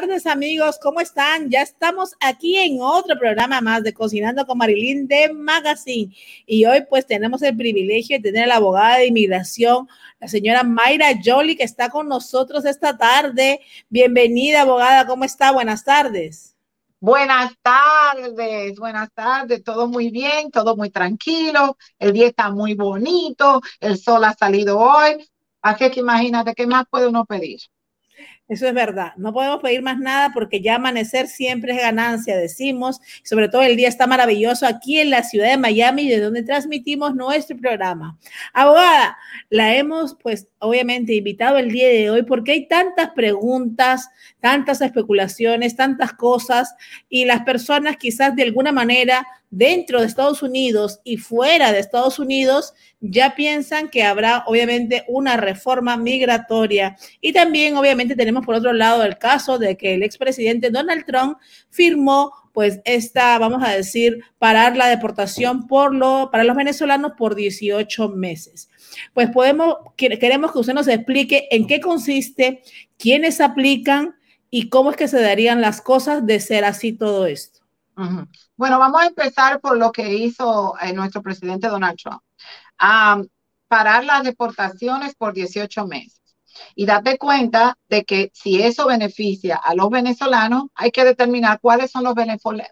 Tardes amigos, ¿cómo están? Ya estamos aquí en otro programa más de Cocinando con Marilyn de Magazine y hoy pues tenemos el privilegio de tener a la abogada de inmigración, la señora Mayra Jolie que está con nosotros esta tarde. Bienvenida abogada, ¿cómo está? Buenas tardes. Buenas tardes, buenas tardes, todo muy bien, todo muy tranquilo, el día está muy bonito, el sol ha salido hoy, así que imagínate, ¿qué más puede uno pedir? Eso es verdad. No podemos pedir más nada porque ya amanecer siempre es ganancia, decimos. Sobre todo el día está maravilloso aquí en la ciudad de Miami, de donde transmitimos nuestro programa. Abogada, la hemos pues obviamente invitado el día de hoy porque hay tantas preguntas, tantas especulaciones, tantas cosas y las personas quizás de alguna manera dentro de Estados Unidos y fuera de Estados Unidos ya piensan que habrá obviamente una reforma migratoria. Y también obviamente tenemos por otro lado el caso de que el expresidente Donald Trump firmó pues esta, vamos a decir, parar la deportación por lo, para los venezolanos por 18 meses. Pues podemos, queremos que usted nos explique en qué consiste, quiénes aplican y cómo es que se darían las cosas de ser así todo esto. Bueno, vamos a empezar por lo que hizo eh, nuestro presidente Donald Trump. parar las deportaciones por 18 meses. Y date cuenta de que si eso beneficia a los venezolanos, hay que determinar cuáles son los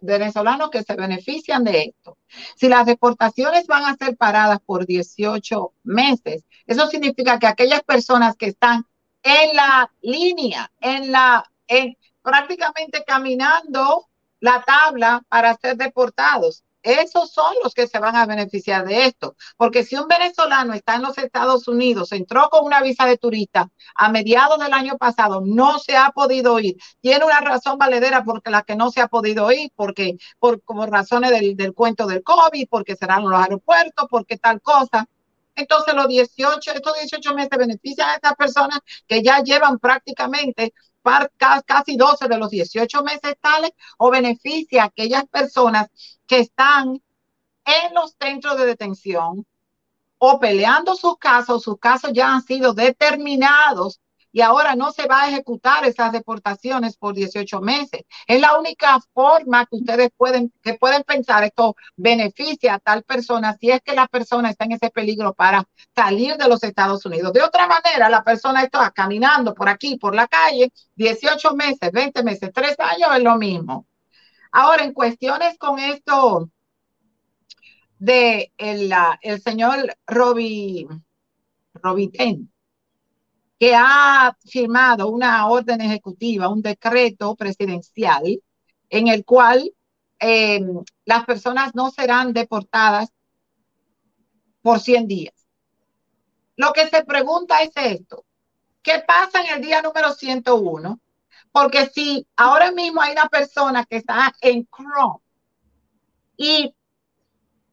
venezolanos que se benefician de esto. Si las deportaciones van a ser paradas por 18 meses, eso significa que aquellas personas que están en la línea, en la, en, prácticamente caminando la tabla para ser deportados. Esos son los que se van a beneficiar de esto. Porque si un venezolano está en los Estados Unidos, entró con una visa de turista a mediados del año pasado, no se ha podido ir. Tiene una razón valedera porque la que no se ha podido ir, porque por como razones del, del cuento del COVID, porque serán los aeropuertos, porque tal cosa. Entonces los 18, estos 18 meses benefician a estas personas que ya llevan prácticamente casi 12 de los 18 meses tales o beneficia a aquellas personas que están en los centros de detención o peleando sus casos, sus casos ya han sido determinados y ahora no se va a ejecutar esas deportaciones por 18 meses. Es la única forma que ustedes pueden, que pueden pensar esto beneficia a tal persona si es que la persona está en ese peligro para salir de los Estados Unidos. De otra manera, la persona está caminando por aquí, por la calle, 18 meses, 20 meses, 3 años es lo mismo. Ahora, en cuestiones con esto de el, el señor Robbie, Ten que ha firmado una orden ejecutiva, un decreto presidencial, en el cual eh, las personas no serán deportadas por 100 días. Lo que se pregunta es esto, ¿qué pasa en el día número 101? Porque si ahora mismo hay una persona que está en Chrome y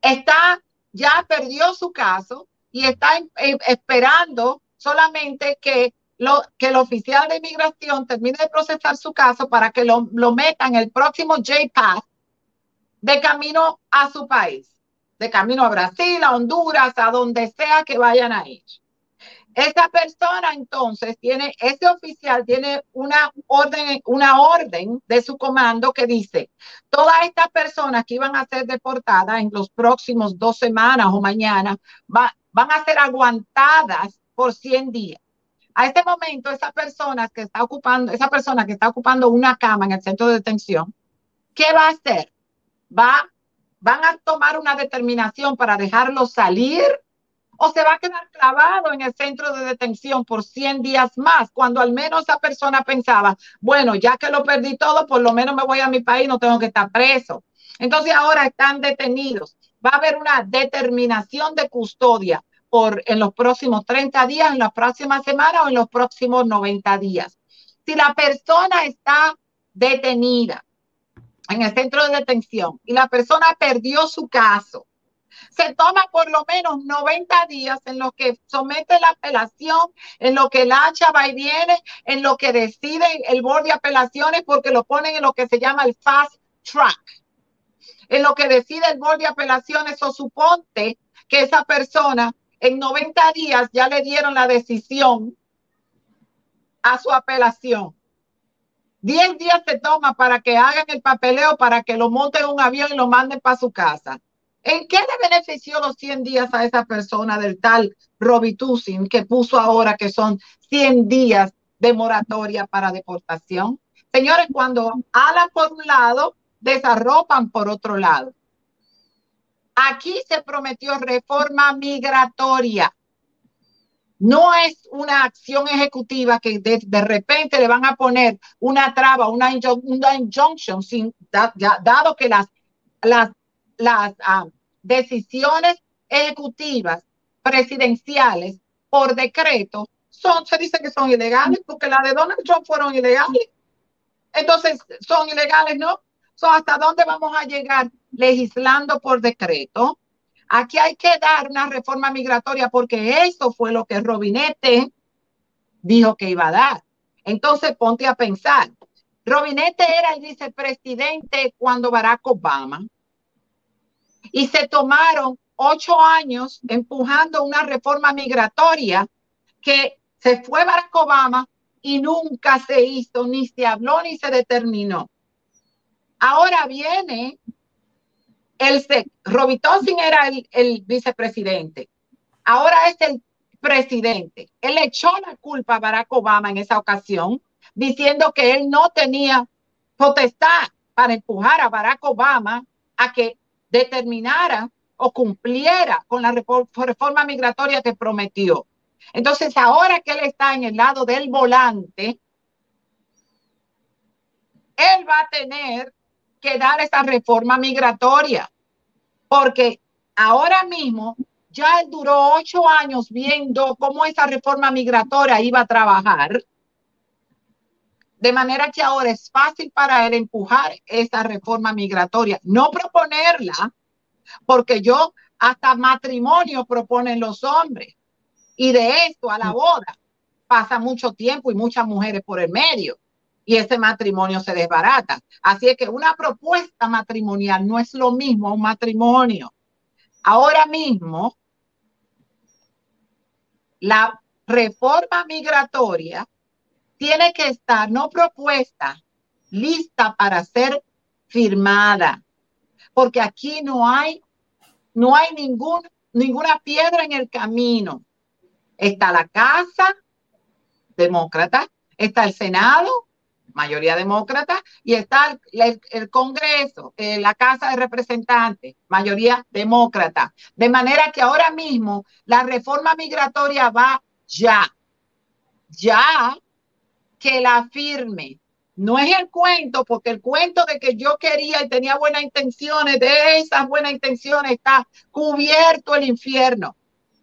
está, ya perdió su caso y está esperando solamente que, lo, que el oficial de inmigración termine de procesar su caso para que lo, lo meta en el próximo JPAS de camino a su país, de camino a Brasil, a Honduras, a donde sea que vayan a ir. Esa persona entonces tiene, ese oficial tiene una orden, una orden de su comando que dice, todas estas personas que iban a ser deportadas en los próximos dos semanas o mañana van a ser aguantadas por 100 días. A este momento, esa persona que está ocupando, esa persona que está ocupando una cama en el centro de detención, ¿qué va a hacer? Va, van a tomar una determinación para dejarlo salir o se va a quedar clavado en el centro de detención por 100 días más, cuando al menos esa persona pensaba, bueno, ya que lo perdí todo, por lo menos me voy a mi país, no tengo que estar preso. Entonces ahora están detenidos. Va a haber una determinación de custodia en los próximos 30 días, en la próxima semana o en los próximos 90 días. Si la persona está detenida en el centro de detención y la persona perdió su caso, se toma por lo menos 90 días en lo que somete la apelación, en lo que el hacha va y viene, en lo que decide el board de apelaciones, porque lo ponen en lo que se llama el fast track. En lo que decide el board de apelaciones, o suponte que esa persona en 90 días ya le dieron la decisión a su apelación. 10 días se toma para que hagan el papeleo, para que lo monten en un avión y lo manden para su casa. ¿En qué le benefició los 100 días a esa persona del tal Robitussin que puso ahora que son 100 días de moratoria para deportación? Señores, cuando alan por un lado, desarropan por otro lado. Aquí se prometió reforma migratoria. No es una acción ejecutiva que de, repente le van a poner una traba, una, injunction, sin, dado que las, las, las ah, decisiones ejecutivas presidenciales por decreto son, se dice que son ilegales, porque las de Donald Trump fueron ilegales. Entonces, son ilegales, ¿no? ¿Hasta dónde vamos a llegar legislando por decreto? Aquí hay que dar una reforma migratoria porque eso fue lo que Robinete dijo que iba a dar. Entonces, ponte a pensar. Robinete era el vicepresidente cuando Barack Obama y se tomaron ocho años empujando una reforma migratoria que se fue Barack Obama y nunca se hizo, ni se habló, ni se determinó. Ahora viene el Robitosin era el, vicepresidente. Ahora es el presidente. Él echó la culpa a Barack Obama en esa ocasión, diciendo que él no tenía potestad para empujar a Barack Obama a que determinara o cumpliera con la reforma migratoria que prometió. Entonces, ahora que él está en el lado del volante, él va a tener que dar esa reforma migratoria, porque ahora mismo ya él duró ocho años viendo cómo esa reforma migratoria iba a trabajar, de manera que ahora es fácil para él empujar esa reforma migratoria, no proponerla, porque yo hasta matrimonio proponen los hombres. Y de esto a la boda pasa mucho tiempo y muchas mujeres por el medio y ese matrimonio se desbarata. Así es que una propuesta matrimonial no es lo mismo un matrimonio. Ahora mismo, la reforma migratoria tiene que estar no propuesta, lista para ser firmada, porque aquí no hay, no hay ningún, ninguna piedra en el camino. Está la Casa Demócrata, está el Senado, mayoría demócrata, y está el, Congreso, eh, la Casa de Representantes, mayoría demócrata. De manera que ahora mismo la reforma migratoria va ya, ya que la firme. No es el cuento, porque el cuento de que yo quería y tenía buenas intenciones, de esas buenas intenciones está cubierto el infierno.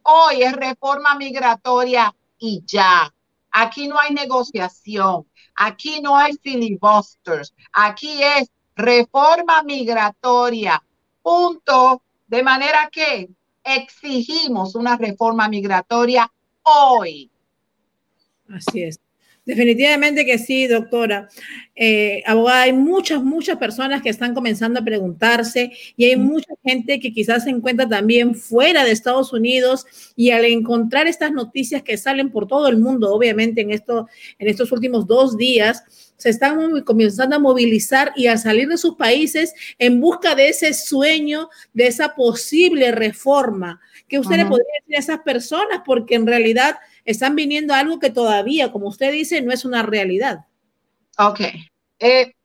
Hoy es reforma migratoria y ya. Aquí no hay negociación. Aquí no hay filibusters. Aquí es reforma migratoria. Punto. De manera que exigimos una reforma migratoria hoy. Así es. Definitivamente que sí, doctora. Eh, abogada, hay muchas, muchas personas que están comenzando a preguntarse y hay mucha gente que quizás se encuentra también fuera de Estados Unidos y al encontrar estas noticias que salen por todo el mundo, obviamente en, esto, en estos últimos dos días, se están comenzando a movilizar y a salir de sus países en busca de ese sueño, de esa posible reforma. ¿Qué usted le podría decir a esas personas? Porque en realidad están viniendo a algo que todavía, como usted dice, no es una realidad. Ok. Eh,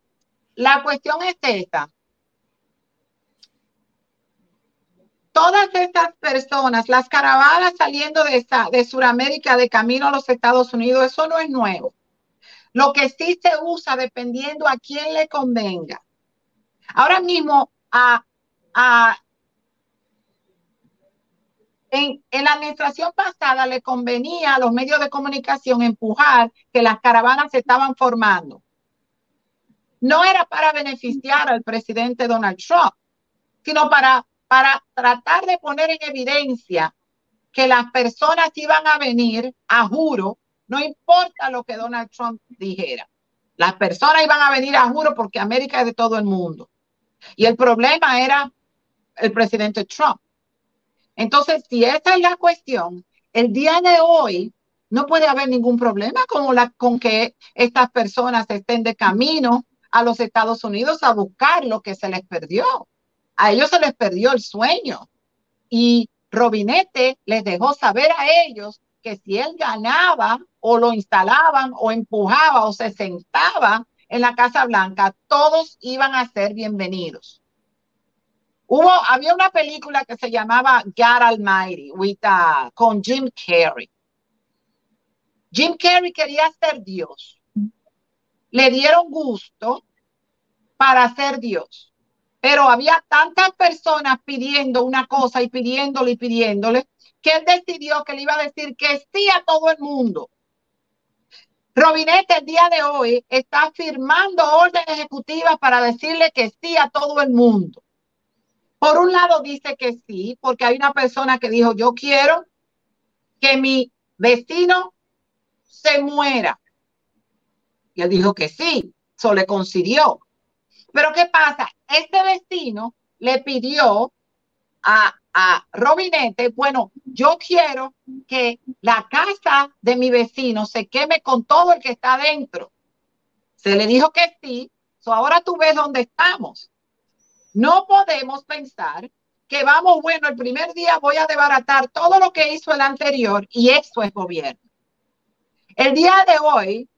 la cuestión es esta. Todas estas personas, las caravanas saliendo de, esta, de Sudamérica de camino a los Estados Unidos, eso no es nuevo. Lo que sí se usa dependiendo a quién le convenga. Ahora mismo a, a en, la administración pasada le convenía a los medios de comunicación empujar que las caravanas se estaban formando. No era para beneficiar al presidente Donald Trump, sino para, para tratar de poner en evidencia que las personas iban a venir a juro, no importa lo que Donald Trump dijera. Las personas iban a venir a juro porque América es de todo el mundo. Y el problema era el presidente Trump. Entonces, si esa es la cuestión, el día de hoy no puede haber ningún problema con, la, con que estas personas estén de camino a los Estados Unidos a buscar lo que se les perdió. A ellos se les perdió el sueño. Y Robinete les dejó saber a ellos que si él ganaba o lo instalaban o empujaba o se sentaba en la Casa Blanca, todos iban a ser bienvenidos. Hubo, había una película que se llamaba God Almighty uh, con Jim Carrey. Jim Carrey quería ser Dios. Le dieron gusto para ser Dios. Pero había tantas personas pidiendo una cosa y pidiéndole y pidiéndole que él decidió que le iba a decir que sí a todo el mundo. Robinete el día de hoy está firmando órdenes ejecutivas para decirle que sí a todo el mundo. Por un lado dice que sí, porque hay una persona que dijo, yo quiero que mi vecino se muera. Y él dijo que sí, eso le concedió. Pero ¿qué pasa? Este vecino le pidió a, a Robinete, bueno, yo quiero que la casa de mi vecino se queme con todo el que está dentro. Se le dijo que sí, so ahora tú ves dónde estamos. No podemos pensar que vamos, bueno, el primer día voy a desbaratar todo lo que hizo el anterior y eso es gobierno. El día de hoy,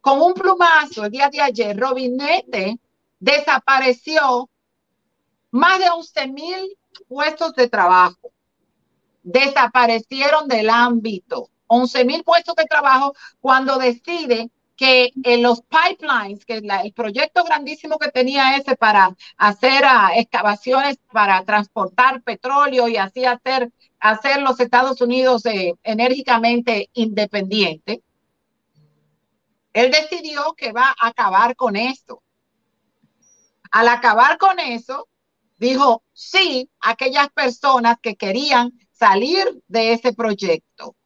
con un plumazo, el día de ayer, Robinete desapareció más de 11 mil puestos de trabajo. Desaparecieron del ámbito. 11 mil puestos de trabajo cuando decide que en los pipelines, que el proyecto grandísimo que tenía ese para hacer ah, excavaciones para transportar petróleo y así hacer hacer los Estados Unidos eh, enérgicamente independiente, él decidió que va a acabar con esto. Al acabar con eso, dijo sí a aquellas personas que querían salir de ese proyecto.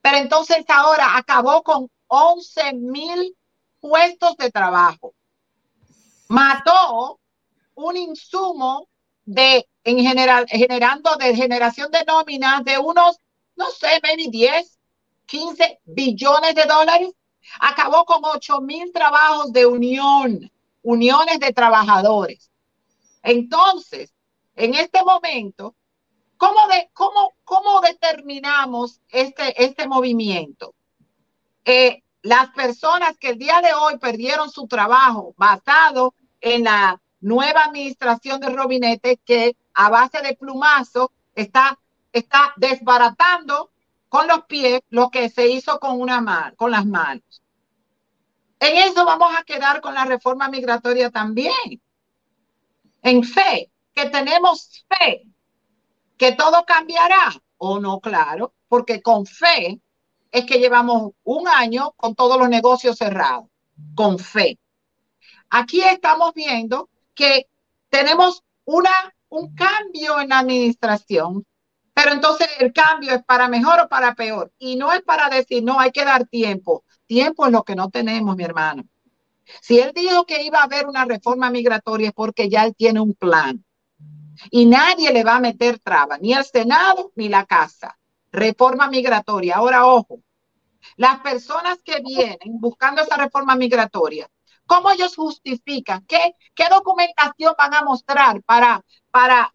Pero entonces ahora acabó con 11 mil puestos de trabajo. Mató un insumo de en general, generando de generación de nóminas de unos, no sé, maybe 10, 15 billones de dólares. Acabó con 8 mil trabajos de unión, uniones de trabajadores. Entonces, en este momento, ¿cómo, cómo, cómo determinamos este, este movimiento? Eh, las personas que el día de hoy perdieron su trabajo basado en la nueva administración de Robinete que a base de plumazo está, está desbaratando con los pies lo que se hizo con, una con las manos. En eso vamos a quedar con la reforma migratoria también. En fe, que tenemos fe, que todo cambiará o no, claro, porque con fe es que llevamos un año con todos los negocios cerrados, con fe. Aquí estamos viendo que tenemos una, un cambio en la administración, pero entonces el cambio es para mejor o para peor. Y no es para decir, no, hay que dar tiempo. Tiempo es lo que no tenemos, mi hermano. Si él dijo que iba a haber una reforma migratoria es porque ya él tiene un plan. Y nadie le va a meter traba, ni el Senado ni la Casa. Reforma migratoria. Ahora, ojo, las personas que vienen buscando esa reforma migratoria ¿Cómo ellos justifican? ¿Qué, qué documentación van a mostrar para, para,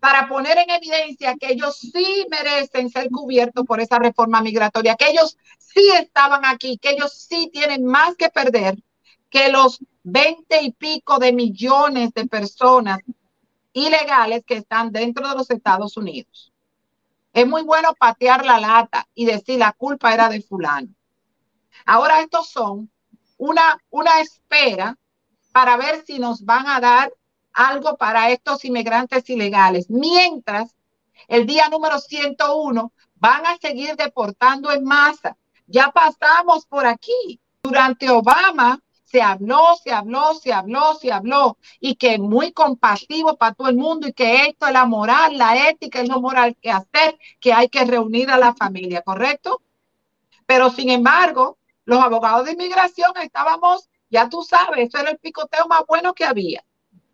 para poner en evidencia que ellos sí merecen ser cubiertos por esa reforma migratoria, que ellos sí estaban aquí, que ellos sí tienen más que perder que los veinte y pico de millones de personas ilegales que están dentro de los Estados Unidos. Es muy bueno patear la lata y decir la culpa era de fulano. Ahora estos son una, una espera para ver si nos van a dar algo para estos inmigrantes ilegales. Mientras, el día número 101 van a seguir deportando en masa. Ya pasamos por aquí. Durante Obama se habló, se habló, se habló, se habló, y que muy compasivo para todo el mundo, y que esto es la moral, la ética, es lo moral que hacer, que hay que reunir a la familia, ¿correcto? Pero sin embargo, los abogados de inmigración estábamos, ya tú sabes, eso era el picoteo más bueno que había.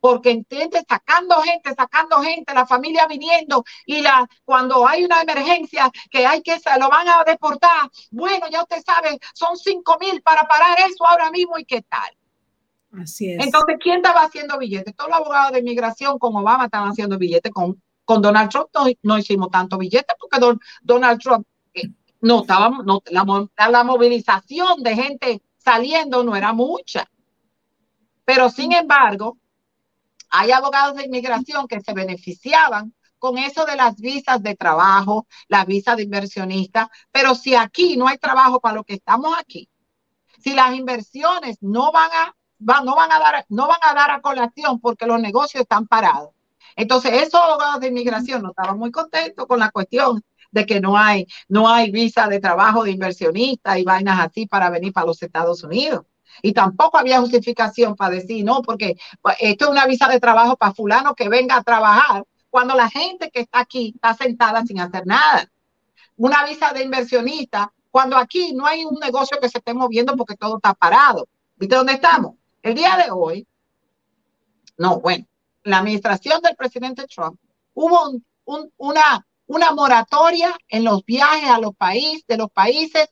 Porque entiende sacando gente, sacando gente, la familia viniendo y la cuando hay una emergencia que hay que se lo van a deportar, bueno, ya usted sabe, son cinco mil para parar eso ahora mismo y qué tal. Así es. Entonces, ¿quién estaba haciendo billetes? Todos los abogados de inmigración con Obama estaban haciendo billetes, con, con Donald Trump no, hicimos tanto billetes porque Donald Trump eh, no estaba, no, la, la movilización de gente saliendo no era mucha. Pero sin embargo, hay abogados de inmigración que se beneficiaban con eso de las visas de trabajo, las visas de inversionista, pero si aquí no hay trabajo para lo que estamos aquí, si las inversiones no van a, no van a dar, no van a dar a colación porque los negocios están parados. Entonces, esos abogados de inmigración no estaban muy contentos con la cuestión de que no hay, no hay visa de trabajo de inversionista y vainas así para venir para los Estados Unidos. Y tampoco había justificación para decir, no, porque pues, esto es una visa de trabajo para fulano que venga a trabajar cuando la gente que está aquí está sentada sin hacer nada. Una visa de inversionista cuando aquí no hay un negocio que se esté moviendo porque todo está parado. ¿Viste dónde estamos? El día de hoy, no, bueno, la administración del presidente Trump hubo una, una moratoria en los viajes a los países, de los países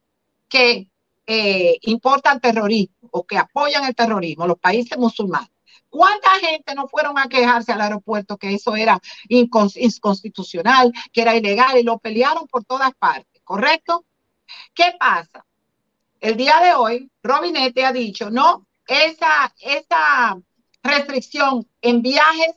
que eh, importan terrorismo o que apoyan el terrorismo, los países musulmanes. ¿Cuánta gente no fueron a quejarse al aeropuerto que eso era inconstitucional, que era ilegal y lo pelearon por todas partes? ¿Correcto? ¿Qué pasa? El día de hoy, Robinete ha dicho, no, esa, esa restricción en viajes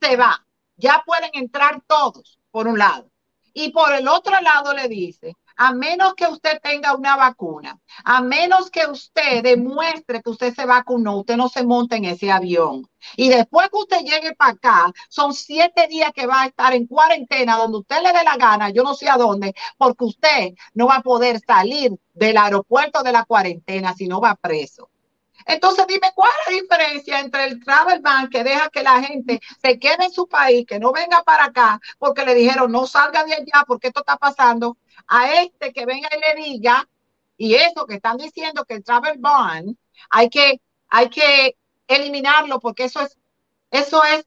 se va. Ya pueden entrar todos, por un lado. Y por el otro lado le dice, a menos que usted tenga una vacuna, a menos que usted demuestre que usted se vacunó, usted no se monta en ese avión. Y después que usted llegue para acá, son siete días que va a estar en cuarentena, donde usted le dé la gana, yo no sé a dónde, porque usted no va a poder salir del aeropuerto de la cuarentena si no va preso. Entonces dime cuál es la diferencia entre el travel ban que deja que la gente se quede en su país, que no venga para acá, porque le dijeron no salga de allá porque esto está pasando, a este que venga y le diga, y eso que están diciendo que el travel ban hay que, hay que eliminarlo porque eso es, eso es,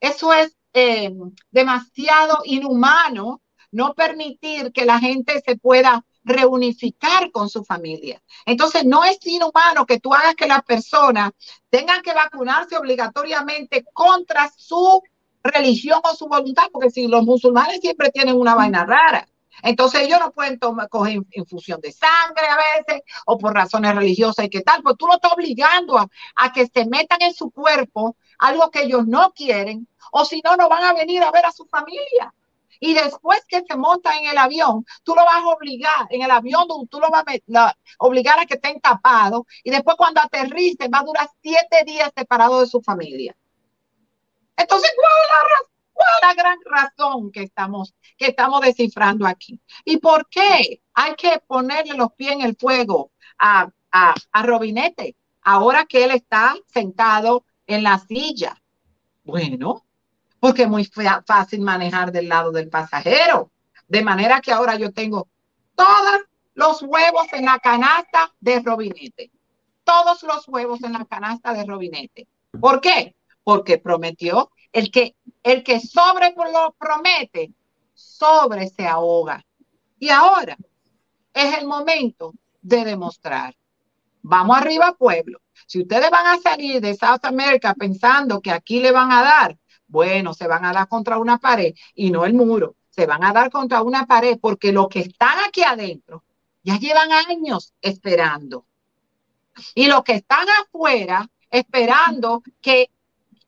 eso es eh, demasiado inhumano no permitir que la gente se pueda reunificar con su familia. Entonces, no es inhumano que tú hagas que las personas tengan que vacunarse obligatoriamente contra su religión o su voluntad, porque si los musulmanes siempre tienen una vaina rara. Entonces ellos no pueden tomar, coger infusión de sangre a veces o por razones religiosas y qué tal, pues tú lo estás obligando a, a que se metan en su cuerpo algo que ellos no quieren o si no, no van a venir a ver a su familia. Y después que se monta en el avión, tú lo vas a obligar, en el avión tú lo vas a obligar a que estén tapados y después cuando aterrice va a durar siete días separado de su familia. Entonces, ¿cuál es la gran razón que estamos, que estamos descifrando aquí? ¿Y por qué hay que ponerle los pies en el fuego a, a, a Robinete ahora que él está sentado en la silla? Bueno, porque es muy fácil manejar del lado del pasajero. De manera que ahora yo tengo todos los huevos en la canasta de Robinete. Todos los huevos en la canasta de Robinete. ¿Por qué? Porque prometió el que, el que sobre lo promete, sobre se ahoga. Y ahora es el momento de demostrar. Vamos arriba, pueblo. Si ustedes van a salir de South America pensando que aquí le van a dar, bueno, se van a dar contra una pared y no el muro, se van a dar contra una pared porque los que están aquí adentro ya llevan años esperando. Y los que están afuera esperando que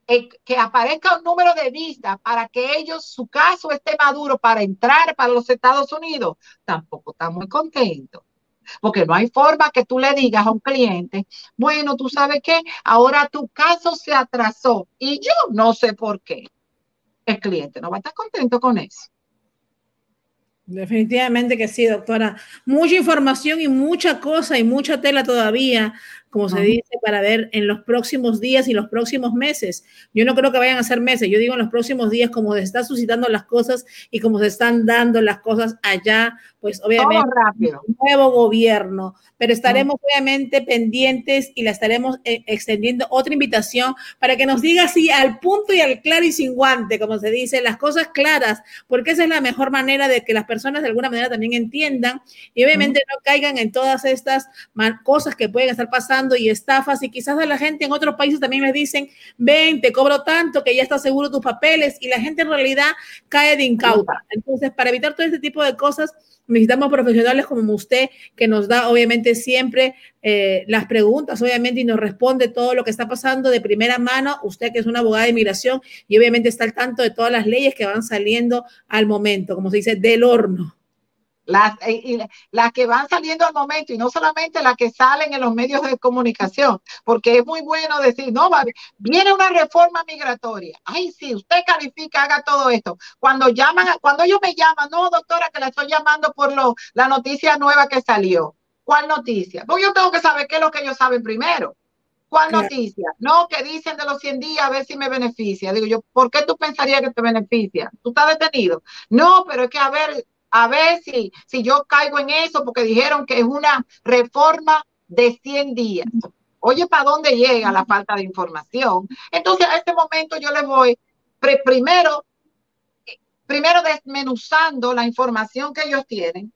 eh, que aparezca un número de vistas para que ellos, su caso esté maduro para entrar para los Estados Unidos, tampoco está muy contento. Porque no hay forma que tú le digas a un cliente, bueno, tú sabes qué, ahora tu caso se atrasó y yo no sé por qué. El cliente no va a estar contento con eso. Definitivamente que sí, doctora. Mucha información y mucha cosa y mucha tela todavía como se dice, para ver en los próximos días y los próximos meses. Yo no creo que vayan a ser meses, yo digo en los próximos días, como se están suscitando las cosas y como se están dando las cosas allá, pues obviamente un nuevo gobierno, pero estaremos obviamente pendientes y la estaremos eh, extendiendo otra invitación para que nos diga así al punto y al claro y sin guante, como se dice, las cosas claras, porque esa es la mejor manera de que las personas de alguna manera también entiendan y obviamente no caigan en todas estas cosas que pueden estar pasando y estafas y quizás a la gente en otros países también les dicen, ven, te cobro tanto que ya está seguro tus papeles y la gente en realidad cae de incauta. Entonces, para evitar todo este tipo de cosas, necesitamos profesionales como usted que nos da obviamente siempre eh, las preguntas, obviamente, y nos responde todo lo que está pasando de primera mano. Usted que es una abogada de inmigración y obviamente está al tanto de todas las leyes que van saliendo al momento, como se dice, del horno. Las, eh, las que van saliendo al momento y no solamente las que salen en los medios de comunicación, porque es muy bueno decir, no, viene una reforma migratoria. Ay, sí, usted califica, haga todo esto. Cuando llaman, cuando ellos me llaman, no, doctora, que la estoy llamando por lo, la noticia nueva que salió. ¿Cuál noticia? Porque yo tengo que saber qué es lo que ellos saben primero. ¿Cuál noticia? No, que dicen de los 100 días a ver si me beneficia. Digo yo, ¿por qué tú pensarías que te beneficia? ¿Tú estás detenido? No, pero es que a ver, a ver si, si yo caigo en eso, porque dijeron que es una reforma de 100 días. Oye, ¿para dónde llega la falta de información? Entonces, a este momento yo les voy primero, primero desmenuzando la información que ellos tienen,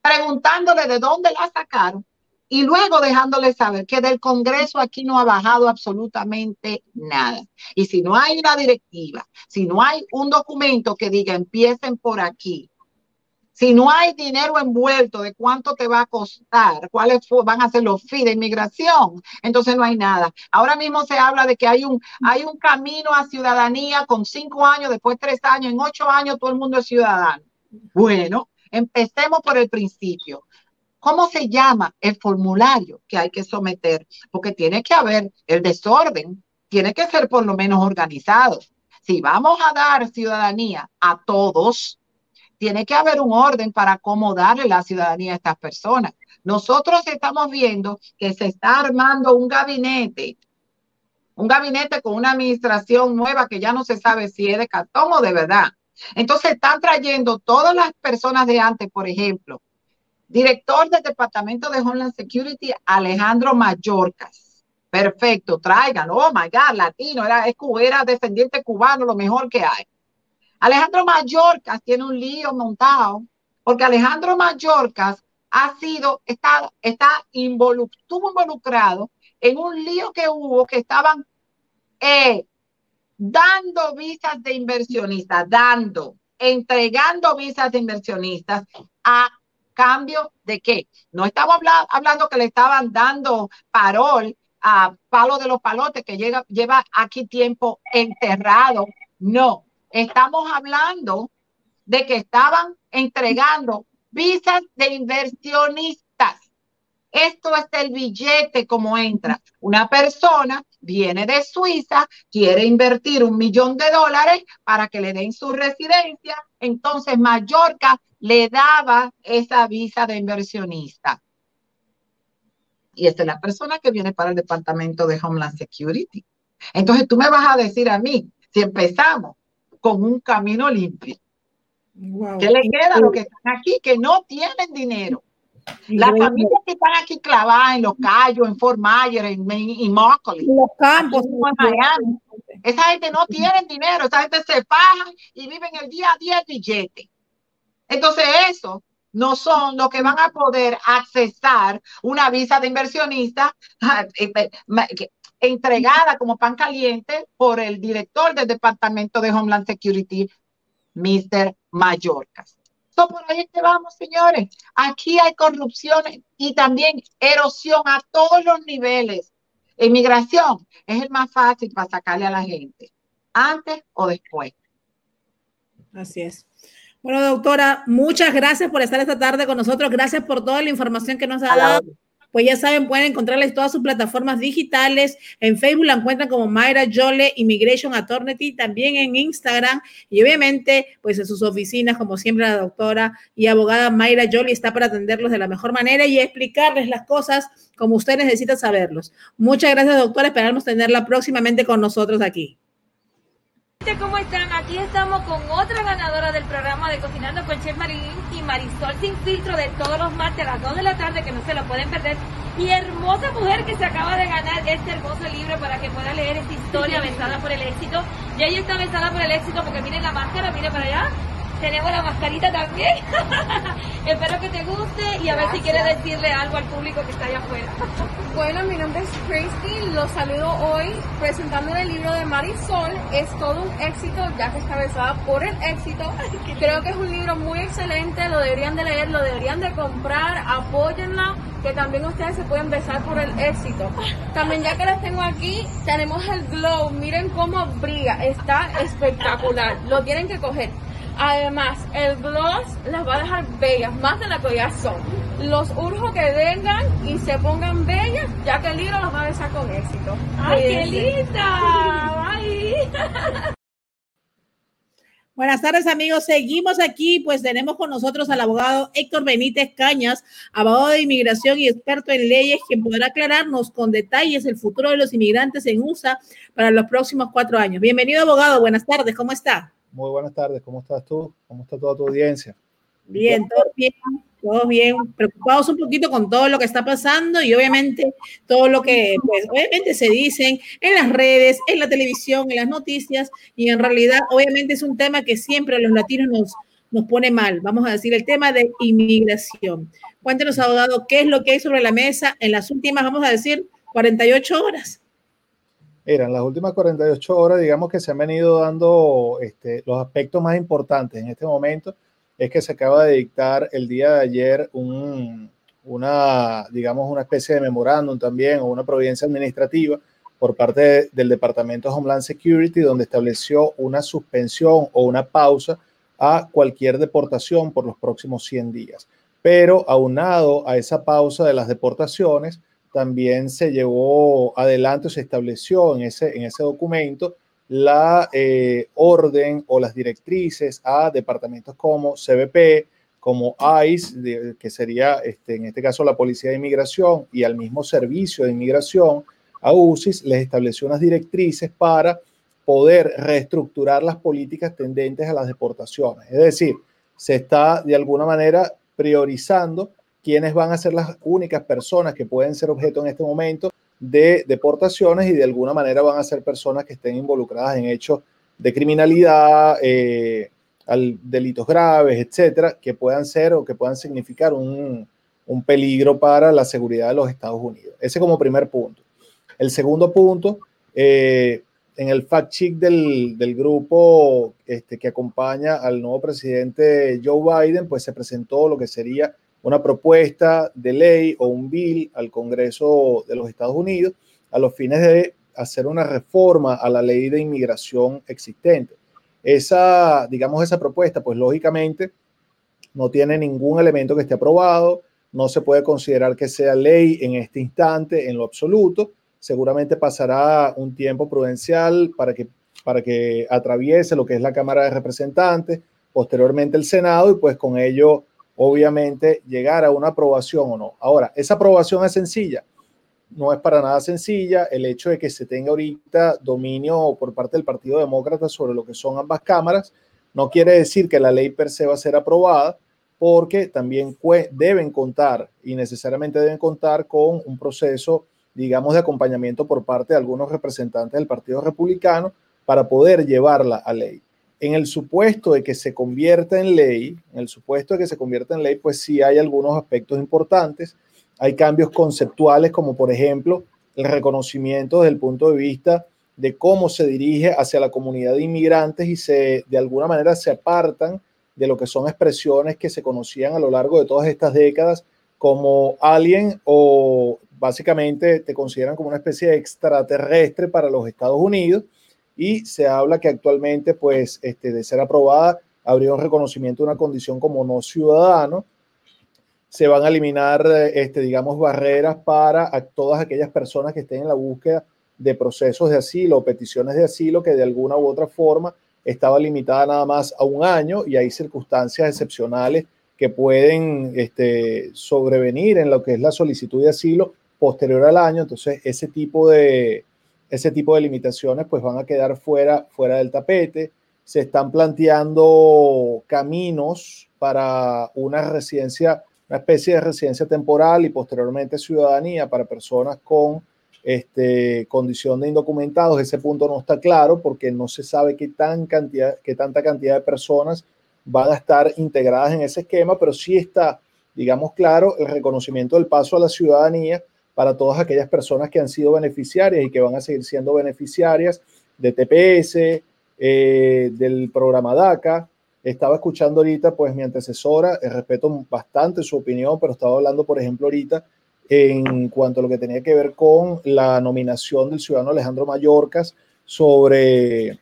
preguntándole de dónde la sacaron y luego dejándoles saber que del Congreso aquí no ha bajado absolutamente nada. Y si no hay una directiva, si no hay un documento que diga empiecen por aquí, si no hay dinero envuelto de cuánto te va a costar, cuáles van a ser los fees de inmigración, entonces no hay nada. Ahora mismo se habla de que hay un, hay un camino a ciudadanía con cinco años, después tres años, en ocho años todo el mundo es ciudadano. Bueno, empecemos por el principio. ¿Cómo se llama el formulario que hay que someter? Porque tiene que haber el desorden, tiene que ser por lo menos organizado. Si vamos a dar ciudadanía a todos, tiene que haber un orden para cómo darle la ciudadanía a estas personas. Nosotros estamos viendo que se está armando un gabinete, un gabinete con una administración nueva que ya no se sabe si es de cartón o de verdad. Entonces están trayendo todas las personas de antes, por ejemplo, director del Departamento de Homeland Security, Alejandro Mayorkas. Perfecto, traigan, oh my God, latino, era, era descendiente cubano, lo mejor que hay. Alejandro Mayorkas tiene un lío montado, porque Alejandro Mayorkas ha sido, está, está estuvo involucrado en un lío que hubo que estaban eh, dando visas de inversionistas, dando, entregando visas de inversionistas a cambio de qué. No estamos hablando que le estaban dando parol a Palo de los Palotes, que llega, lleva aquí tiempo enterrado. No, Estamos hablando de que estaban entregando visas de inversionistas. Esto es el billete como entra. Una persona viene de Suiza, quiere invertir un millón de dólares para que le den su residencia. Entonces Mallorca le daba esa visa de inversionista. Y esta es la persona que viene para el Departamento de Homeland Security. Entonces tú me vas a decir a mí, si empezamos con un camino limpio. ¿Qué le queda a los que están aquí que no tienen dinero? Las familias que están aquí clavadas en Los Cayos, en Fort Myers, en, en, los campos, en Miami, esa gente no tiene dinero, esa gente se paga y viven el día a día el billete. Entonces, eso no son los que van a poder accesar una visa de inversionista eh, eh, entregada como pan caliente por el director del Departamento de Homeland Security, Mr. Mallorcas. So, por ahí que vamos, señores. Aquí hay corrupción y también erosión a todos los niveles. Inmigración es el más fácil para sacarle a la gente, antes o después. Así es. Bueno, doctora, muchas gracias por estar esta tarde con nosotros. Gracias por toda la información que nos ha dado pues ya saben, pueden encontrarles todas sus plataformas digitales. En Facebook la encuentran como Mayra Jole Immigration Attorney, también en Instagram y obviamente, pues en sus oficinas, como siempre, la doctora y abogada Mayra Jole está para atenderlos de la mejor manera y explicarles las cosas como usted necesita saberlos. Muchas gracias, doctora. Esperamos tenerla próximamente con nosotros aquí. ¿Cómo están? Aquí estamos con otra ganadora del programa de Cocinando con Chef Marilyn y Marisol Sin Filtro de todos los martes a las 2 de la tarde, que no se lo pueden perder. Y hermosa mujer que se acaba de ganar este hermoso libro para que pueda leer esta historia besada por el éxito. Y ella está besada por el éxito porque miren la máscara, miren para allá tenemos la mascarita también. Espero que te guste y a ver si quieres decirle algo al público que está allá afuera. bueno, mi nombre es Tracy, los saludo hoy presentando el libro de Marisol. Es todo un éxito, ya que está besada por el éxito. Creo que es un libro muy excelente, lo deberían de leer, lo deberían de comprar, apóyenla que también ustedes se pueden besar por el éxito. También ya que las tengo aquí, tenemos el glow, miren cómo brilla, está espectacular, lo tienen que coger. Además, el gloss las va a dejar bellas, más de la que ya son. Los urjo que vengan y se pongan bellas, ya que el libro los va a besar con éxito. ¡Ay, qué linda! ¡Ay! Buenas tardes amigos, seguimos aquí, pues tenemos con nosotros al abogado Héctor Benítez Cañas, abogado de inmigración y experto en leyes, quien podrá aclararnos con detalles el futuro de los inmigrantes en USA para los próximos cuatro años. Bienvenido abogado, buenas tardes, ¿cómo está? Muy buenas tardes, ¿cómo estás tú? ¿Cómo está toda tu audiencia? Bien, todo bien, todo bien. Preocupados un poquito con todo lo que está pasando y obviamente todo lo que, pues, obviamente se dicen en las redes, en la televisión, en las noticias y en realidad, obviamente es un tema que siempre a los latinos nos, nos pone mal. Vamos a decir el tema de inmigración. Cuéntenos, abogado, qué es lo que hay sobre la mesa en las últimas, vamos a decir, 48 horas. Eran las últimas 48 horas, digamos que se han venido dando este, los aspectos más importantes en este momento. Es que se acaba de dictar el día de ayer un, una, digamos, una especie de memorándum también o una providencia administrativa por parte del Departamento de Homeland Security, donde estableció una suspensión o una pausa a cualquier deportación por los próximos 100 días. Pero aunado a esa pausa de las deportaciones, también se llevó adelante se estableció en ese, en ese documento la eh, orden o las directrices a departamentos como CBP, como ICE, que sería este, en este caso la Policía de Inmigración, y al mismo Servicio de Inmigración, a UCIS, les estableció unas directrices para poder reestructurar las políticas tendentes a las deportaciones. Es decir, se está de alguna manera priorizando quiénes van a ser las únicas personas que pueden ser objeto en este momento de deportaciones y de alguna manera van a ser personas que estén involucradas en hechos de criminalidad, eh, delitos graves, etcétera, que puedan ser o que puedan significar un, peligro para la seguridad de los Estados Unidos. Ese como primer punto. El segundo punto, eh, en el fact sheet del, del grupo este, que acompaña al nuevo presidente Joe Biden, pues se presentó lo que sería una propuesta de ley o un bill al Congreso de los Estados Unidos a los fines de hacer una reforma a la ley de inmigración existente. Esa, digamos, esa propuesta, pues lógicamente no tiene ningún elemento que esté aprobado, no se puede considerar que sea ley en este instante en lo absoluto. Seguramente pasará un tiempo prudencial para que, para que atraviese lo que es la Cámara de Representantes, posteriormente el Senado y pues con ello obviamente llegar a una aprobación o no. Ahora, esa aprobación es sencilla. No es para nada sencilla el hecho de que se tenga ahorita dominio por parte del Partido Demócrata sobre lo que son ambas cámaras. No quiere decir que la ley per se va a ser aprobada, porque también deben contar y necesariamente deben contar con un proceso, digamos, de acompañamiento por parte de algunos representantes del Partido Republicano para poder llevarla a ley en el supuesto de que se convierta en ley, en el supuesto de que se convierta en ley, pues sí hay algunos aspectos importantes. Hay cambios conceptuales, como por ejemplo el reconocimiento desde el punto de vista de cómo se dirige hacia la comunidad de inmigrantes y se de alguna manera se apartan de lo que son expresiones que se conocían a lo largo de todas estas décadas como alien o básicamente te consideran como una especie de extraterrestre para los Estados Unidos y se habla que actualmente, pues, este, de ser aprobada, habría un reconocimiento de una condición como no ciudadano. Se van a eliminar, este, digamos, barreras para todas aquellas personas que estén en la búsqueda de procesos de asilo o peticiones de asilo que de alguna u otra forma estaba limitada nada más a un año y hay circunstancias excepcionales que pueden este, sobrevenir en lo que es la solicitud de asilo posterior al año, entonces ese tipo de, ese tipo de limitaciones pues van a quedar fuera, fuera del tapete. Se están planteando caminos para una residencia, una especie de residencia temporal y posteriormente ciudadanía para personas con este, condición de indocumentados. Ese punto no está claro porque no se sabe qué, tan cantidad, qué tanta cantidad de personas van a estar integradas en ese esquema, pero sí está, digamos claro, el reconocimiento del paso a la ciudadanía para todas aquellas personas que han sido beneficiarias y que van a seguir siendo beneficiarias de TPS, eh, del programa DACA. Estaba escuchando ahorita, pues mi antecesora, eh, respeto bastante su opinión, pero estaba hablando, por ejemplo, ahorita en cuanto a lo que tenía que ver con la nominación del ciudadano Alejandro Mayorkas sobre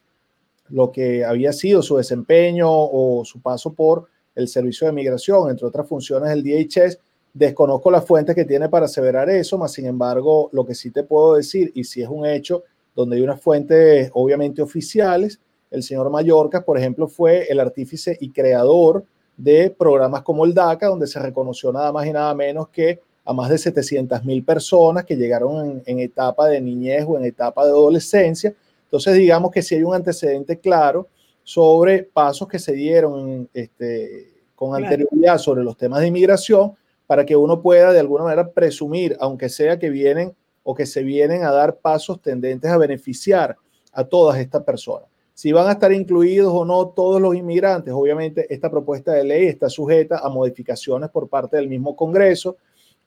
lo que había sido su desempeño o su paso por el Servicio de Migración, entre otras funciones del DHS, Desconozco las fuentes que tiene para aseverar eso, más sin embargo, lo que sí te puedo decir, y si es un hecho donde hay unas fuentes obviamente oficiales, el señor Mallorca, por ejemplo, fue el artífice y creador de programas como el DACA, donde se reconoció nada más y nada menos que a más de 700 mil personas que llegaron en, etapa de niñez o en etapa de adolescencia. Entonces, digamos que si hay un antecedente claro sobre pasos que se dieron este, con anterioridad sobre los temas de inmigración, para que uno pueda de alguna manera presumir, aunque sea que vienen o que se vienen a dar pasos tendentes a beneficiar a todas estas personas. Si van a estar incluidos o no todos los inmigrantes, obviamente esta propuesta de ley está sujeta a modificaciones por parte del mismo Congreso.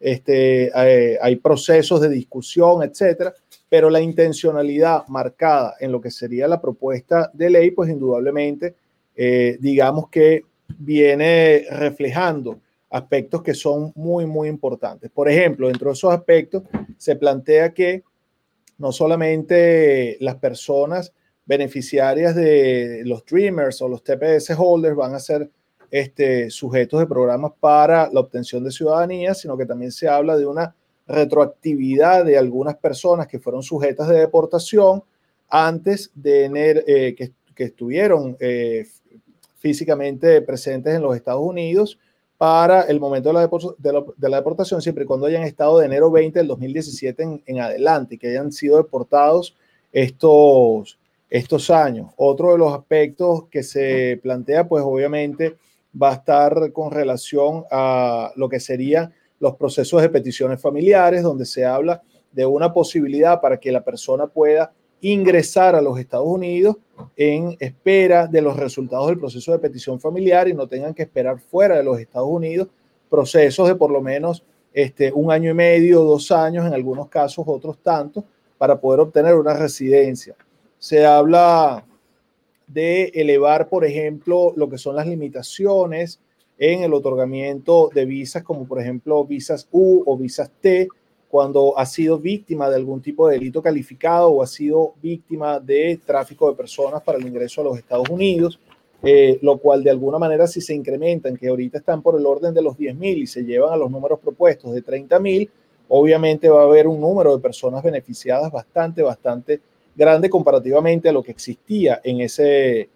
Este, eh, hay procesos de discusión, etcétera, pero la intencionalidad marcada en lo que sería la propuesta de ley, pues indudablemente, eh, digamos que viene reflejando aspectos que son muy, muy importantes. Por ejemplo, dentro de esos aspectos se plantea que no solamente las personas beneficiarias de los Dreamers o los TPS holders van a ser este, sujetos de programas para la obtención de ciudadanía, sino que también se habla de una retroactividad de algunas personas que fueron sujetas de deportación antes de eh, que, que, estuvieron eh, físicamente presentes en los Estados Unidos para el momento de la, deportación, siempre y cuando hayan estado de enero 20 del 2017 en, adelante, que hayan sido deportados estos, estos años. Otro de los aspectos que se plantea, pues obviamente va a estar con relación a lo que serían los procesos de peticiones familiares, donde se habla de una posibilidad para que la persona pueda ingresar a los Estados Unidos en espera de los resultados del proceso de petición familiar y no tengan que esperar fuera de los Estados Unidos procesos de por lo menos este, un año y medio, dos años, en algunos casos otros tantos, para poder obtener una residencia. Se habla de elevar, por ejemplo, lo que son las limitaciones en el otorgamiento de visas, como por ejemplo visas U o visas T, cuando ha sido víctima de algún tipo de delito calificado o ha sido víctima de tráfico de personas para el ingreso a los Estados Unidos, eh, lo cual de alguna manera si se incrementan, que ahorita están por el orden de los 10.000 y se llevan a los números propuestos de 30.000, obviamente va a haber un número de personas beneficiadas bastante, bastante grande comparativamente a lo que existía en ese,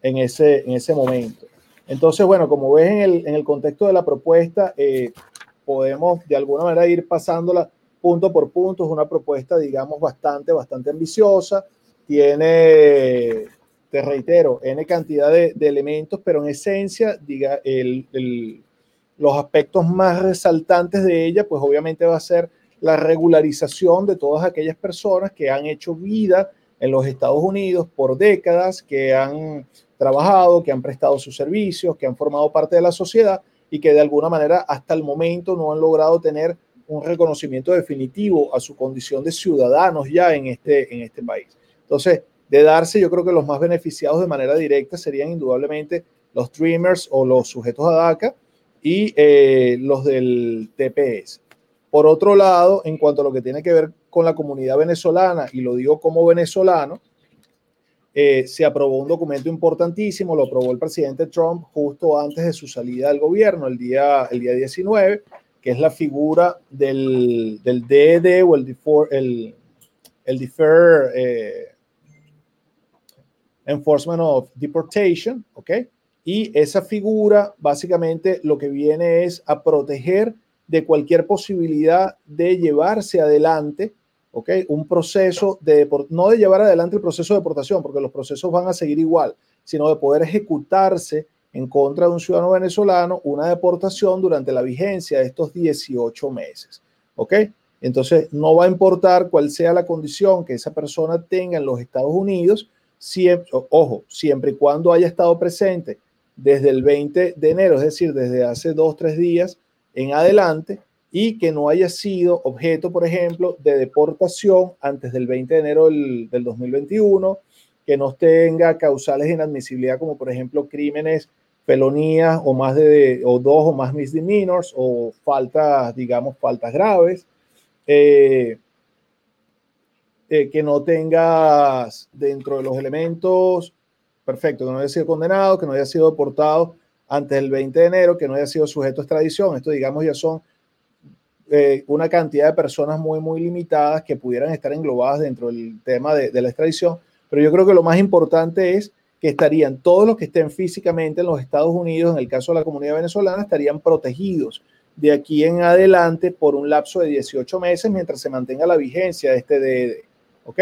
en ese, en ese momento. Entonces, bueno, como ves en el, en el contexto de la propuesta, eh, podemos de alguna manera ir pasándola punto por punto. Es una propuesta, digamos, bastante, bastante ambiciosa. Tiene, te reitero, N cantidad de, elementos, pero en esencia, diga, los aspectos más resaltantes de ella, pues obviamente va a ser la regularización de todas aquellas personas que han hecho vida en los Estados Unidos por décadas, que han trabajado, que han prestado sus servicios, que han formado parte de la sociedad y que de alguna manera hasta el momento no han logrado tener un reconocimiento definitivo a su condición de ciudadanos ya en este, en este país. Entonces, de darse, yo creo que los más beneficiados de manera directa serían indudablemente los Dreamers o los sujetos a DACA y eh, los del TPS. Por otro lado, en cuanto a lo que tiene que ver con la comunidad venezolana, y lo digo como venezolano, eh, se aprobó un documento importantísimo, lo aprobó el presidente Trump justo antes de su salida del gobierno, el día, el día 19, que es la figura del, del DED o el, defer, el, el Defer eh, Enforcement of Deportation, ¿ok? Y esa figura básicamente lo que viene es a proteger de cualquier posibilidad de llevarse adelante, ¿ok? Un proceso de, no de llevar adelante el proceso de deportación, porque los procesos van a seguir igual, sino de poder ejecutarse en contra de un ciudadano venezolano una deportación durante la vigencia de estos 18 meses. ¿Ok? Entonces, no va a importar cuál sea la condición que esa persona tenga en los Estados Unidos, siempre, ojo, siempre y cuando haya estado presente desde el 20 de enero, es decir, desde hace dos, tres días en adelante, y que no haya sido objeto, por ejemplo, de deportación antes del 20 de enero del, del 2021, que no tenga causales de inadmisibilidad como, por ejemplo, crímenes felonías o más de o dos o más misdemeanors o faltas, digamos, faltas graves. Eh, eh, que no tengas dentro de los elementos, perfecto, que no haya sido condenado, que no haya sido deportado antes del 20 de enero, que no haya sido sujeto a extradición. Esto, digamos, ya son eh, una cantidad de personas muy, muy limitadas que pudieran estar englobadas dentro del tema de, de la extradición. Pero yo creo que lo más importante es que estarían todos los que estén físicamente en los Estados Unidos, en el caso de la comunidad venezolana, estarían protegidos de aquí en adelante por un lapso de 18 meses mientras se mantenga la vigencia de este DED. ¿Ok?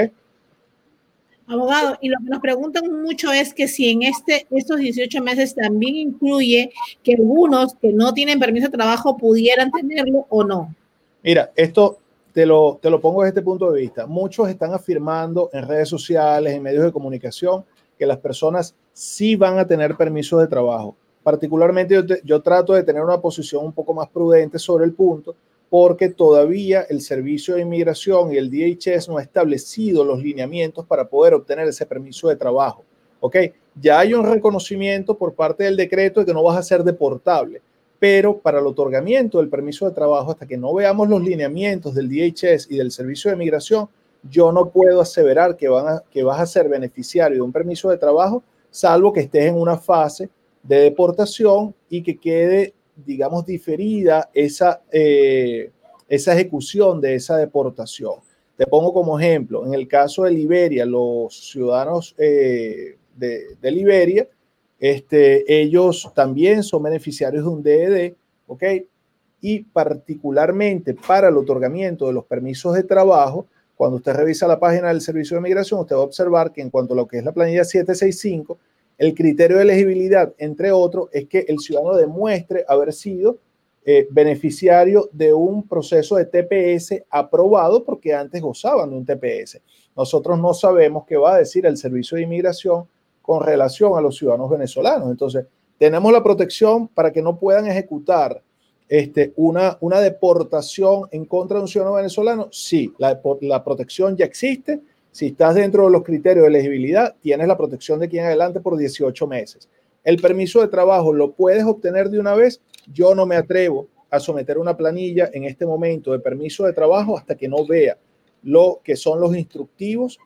Abogado, y lo que nos preguntan mucho es que si en este, estos 18 meses también incluye que algunos que no tienen permiso de trabajo pudieran tenerlo o no. Mira, esto te lo, te lo pongo desde este punto de vista. Muchos están afirmando en redes sociales, en medios de comunicación, que las personas sí van a tener permiso de trabajo. Particularmente yo, yo, trato de tener una posición un poco más prudente sobre el punto porque todavía el Servicio de Inmigración y el DHS no ha establecido los lineamientos para poder obtener ese permiso de trabajo. ¿Ok? Ya hay un reconocimiento por parte del decreto de que no vas a ser deportable, pero para el otorgamiento del permiso de trabajo, hasta que no veamos los lineamientos del DHS y del Servicio de Inmigración, yo no puedo aseverar que, vas a ser beneficiario de un permiso de trabajo, salvo que estés en una fase de deportación y que quede, digamos, diferida esa, eh, ejecución de esa deportación. Te pongo como ejemplo, en el caso de Liberia, los ciudadanos eh, de, Liberia, este, ellos también son beneficiarios de un DED, ¿ok? Y particularmente para el otorgamiento de los permisos de trabajo, cuando usted revisa la página del Servicio de Migración, usted va a observar que en cuanto a lo que es la planilla 765, el criterio de elegibilidad, entre otros, es que el ciudadano demuestre haber sido eh, beneficiario de un proceso de TPS aprobado porque antes gozaban de un TPS. Nosotros no sabemos qué va a decir el Servicio de Inmigración con relación a los ciudadanos venezolanos. Entonces, tenemos la protección para que no puedan ejecutar este, una, una deportación en contra de un ciudadano venezolano, sí, la, la protección ya existe. Si estás dentro de los criterios de elegibilidad, tienes la protección de aquí en adelante por 18 meses. El permiso de trabajo lo puedes obtener de una vez. Yo no me atrevo a someter una planilla en este momento de permiso de trabajo hasta que no vea lo que son los instructivos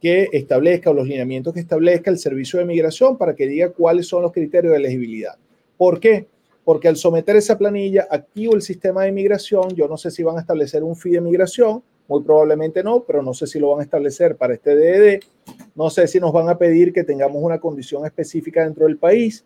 que establezca o los lineamientos que establezca el Servicio de Migración para que diga cuáles son los criterios de elegibilidad. ¿Por qué? Porque al someter esa planilla activo el sistema de migración, yo no sé si van a establecer un fee de migración, muy probablemente no, pero no sé si lo van a establecer para este DED, no sé si nos van a pedir que tengamos una condición específica dentro del país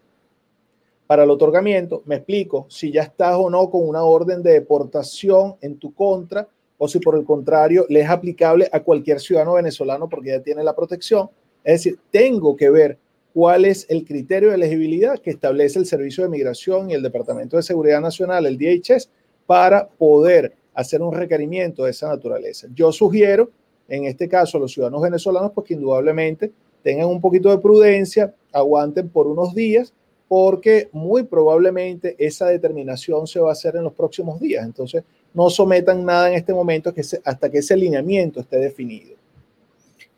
para el otorgamiento, me explico, si ya estás o no con una orden de deportación en tu contra, o si por el contrario le es aplicable a cualquier ciudadano venezolano porque ya tiene la protección. Es decir, tengo que ver cuál es el criterio de elegibilidad que establece el Servicio de Migración y el Departamento de Seguridad Nacional, el DHS, para poder hacer un requerimiento de esa naturaleza. Yo sugiero, en este caso, a los ciudadanos venezolanos, pues que indudablemente tengan un poquito de prudencia, aguanten por unos días, porque muy probablemente esa determinación se va a hacer en los próximos días. Entonces, no sometan nada en este momento hasta que ese lineamiento esté definido.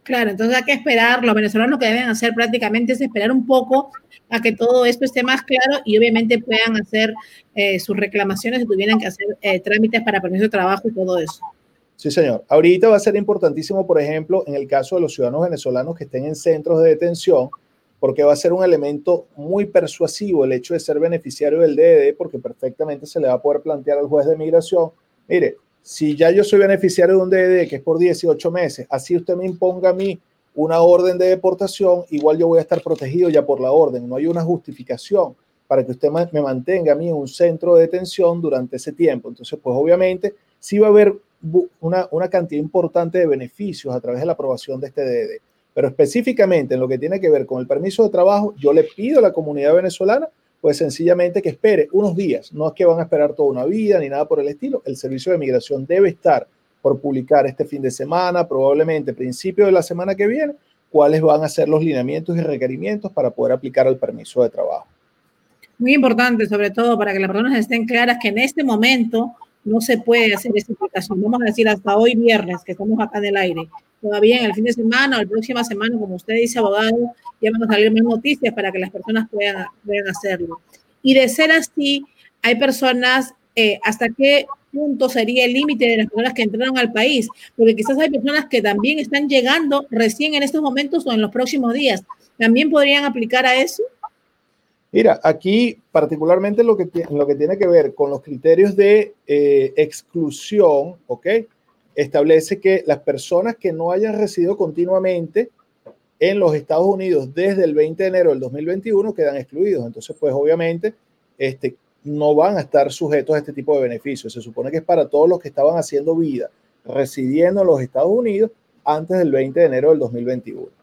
Claro, entonces hay que esperar, los venezolanos lo que deben hacer prácticamente es esperar un poco a que todo esto esté más claro y obviamente puedan hacer eh, sus reclamaciones si tuvieran que hacer eh, trámites para permiso de trabajo y todo eso. Sí, señor. Ahorita va a ser importantísimo, por ejemplo, en el caso de los ciudadanos venezolanos que estén en centros de detención, porque va a ser un elemento muy persuasivo el hecho de ser beneficiario del DED, porque perfectamente se le va a poder plantear al juez de migración, mire, si ya yo soy beneficiario de un DD que es por 18 meses, así usted me imponga a mí una orden de deportación, igual yo voy a estar protegido ya por la orden. No hay una justificación para que usted me mantenga a mí en un centro de detención durante ese tiempo. Entonces, pues obviamente sí va a haber una, una cantidad importante de beneficios a través de la aprobación de este DD. Pero específicamente en lo que tiene que ver con el permiso de trabajo, yo le pido a la comunidad venezolana, pues sencillamente que espere unos días. No es que van a esperar toda una vida ni nada por el estilo. El servicio de migración debe estar por publicar este fin de semana, probablemente principio de la semana que viene, cuáles van a ser los lineamientos y requerimientos para poder aplicar el permiso de trabajo. Muy importante, sobre todo para que las personas estén claras que en este momento no se puede hacer esta aplicación. Vamos a decir hasta hoy viernes, que estamos acá en el aire. Todavía en el fin de semana o la próxima semana, como usted dice, abogado, ya van a salir más noticias para que las personas puedan, puedan hacerlo. Y de ser así, hay personas, eh, ¿hasta qué punto sería el límite de las personas que entraron al país? Porque quizás hay personas que también están llegando recién en estos momentos o en los próximos días. ¿También podrían aplicar a eso? Mira, aquí particularmente lo que, lo que tiene que ver con los criterios de eh, exclusión, ¿ok? Establece que las personas que no hayan residido continuamente en los Estados Unidos desde el 20 de enero del 2021 quedan excluidos. Entonces, pues obviamente, este, no van a estar sujetos a este tipo de beneficios. Se supone que es para todos los que estaban haciendo vida residiendo en los Estados Unidos antes del 20 de enero del 2021.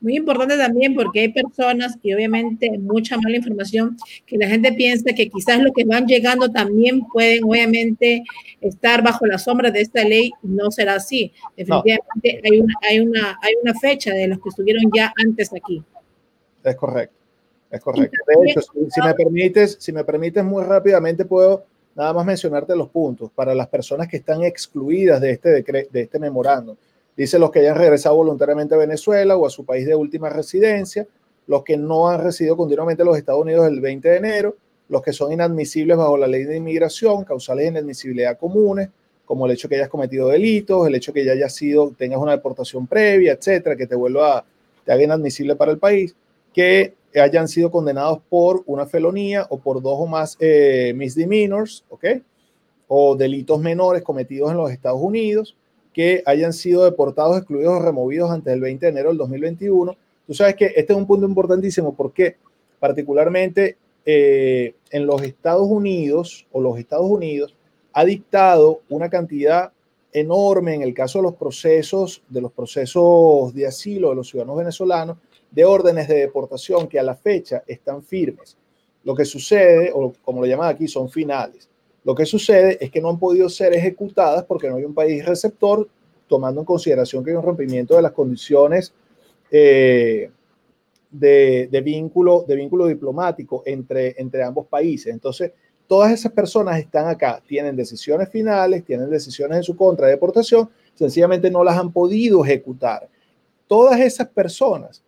Muy importante también porque hay personas y obviamente mucha mala información que la gente piensa que quizás los que van llegando también pueden obviamente estar bajo la sombra de esta ley. No será así. Definitivamente hay, una, hay, una, hay una fecha de los que estuvieron ya antes aquí. Es correcto. Es correcto. De hecho, si, me permites, si me permites muy rápidamente puedo nada más mencionarte los puntos para las personas que están excluidas de este de este memorando Dice los que hayan regresado voluntariamente a Venezuela o a su país de última residencia, los que no han residido continuamente en los Estados Unidos el 20 de enero, los que son inadmisibles bajo la ley de inmigración, causales de inadmisibilidad comunes, como el hecho que hayas cometido delitos, el hecho que ya hayas sido, tengas una deportación previa, etcétera, que te vuelva, te haga inadmisible para el país, que hayan sido condenados por una felonía o por dos o más eh, misdemeanors, ¿ok? O delitos menores cometidos en los Estados Unidos, que hayan sido deportados, excluidos o removidos antes del 20 de enero del 2021. Tú sabes que este es un punto importantísimo porque particularmente eh, en los Estados Unidos o los Estados Unidos ha dictado una cantidad enorme en el caso de los procesos, de los procesos de asilo de los ciudadanos venezolanos, de órdenes de deportación que a la fecha están firmes. Lo que sucede, o como lo llaman aquí, son finales. Lo que sucede es que no han podido ser ejecutadas porque no hay un país receptor, tomando en consideración que hay un rompimiento de las condiciones eh, de, vínculo, de vínculo diplomático entre, entre ambos países. Entonces, todas esas personas están acá, tienen decisiones finales, tienen decisiones en su contra de deportación, sencillamente no las han podido ejecutar. Todas esas personas,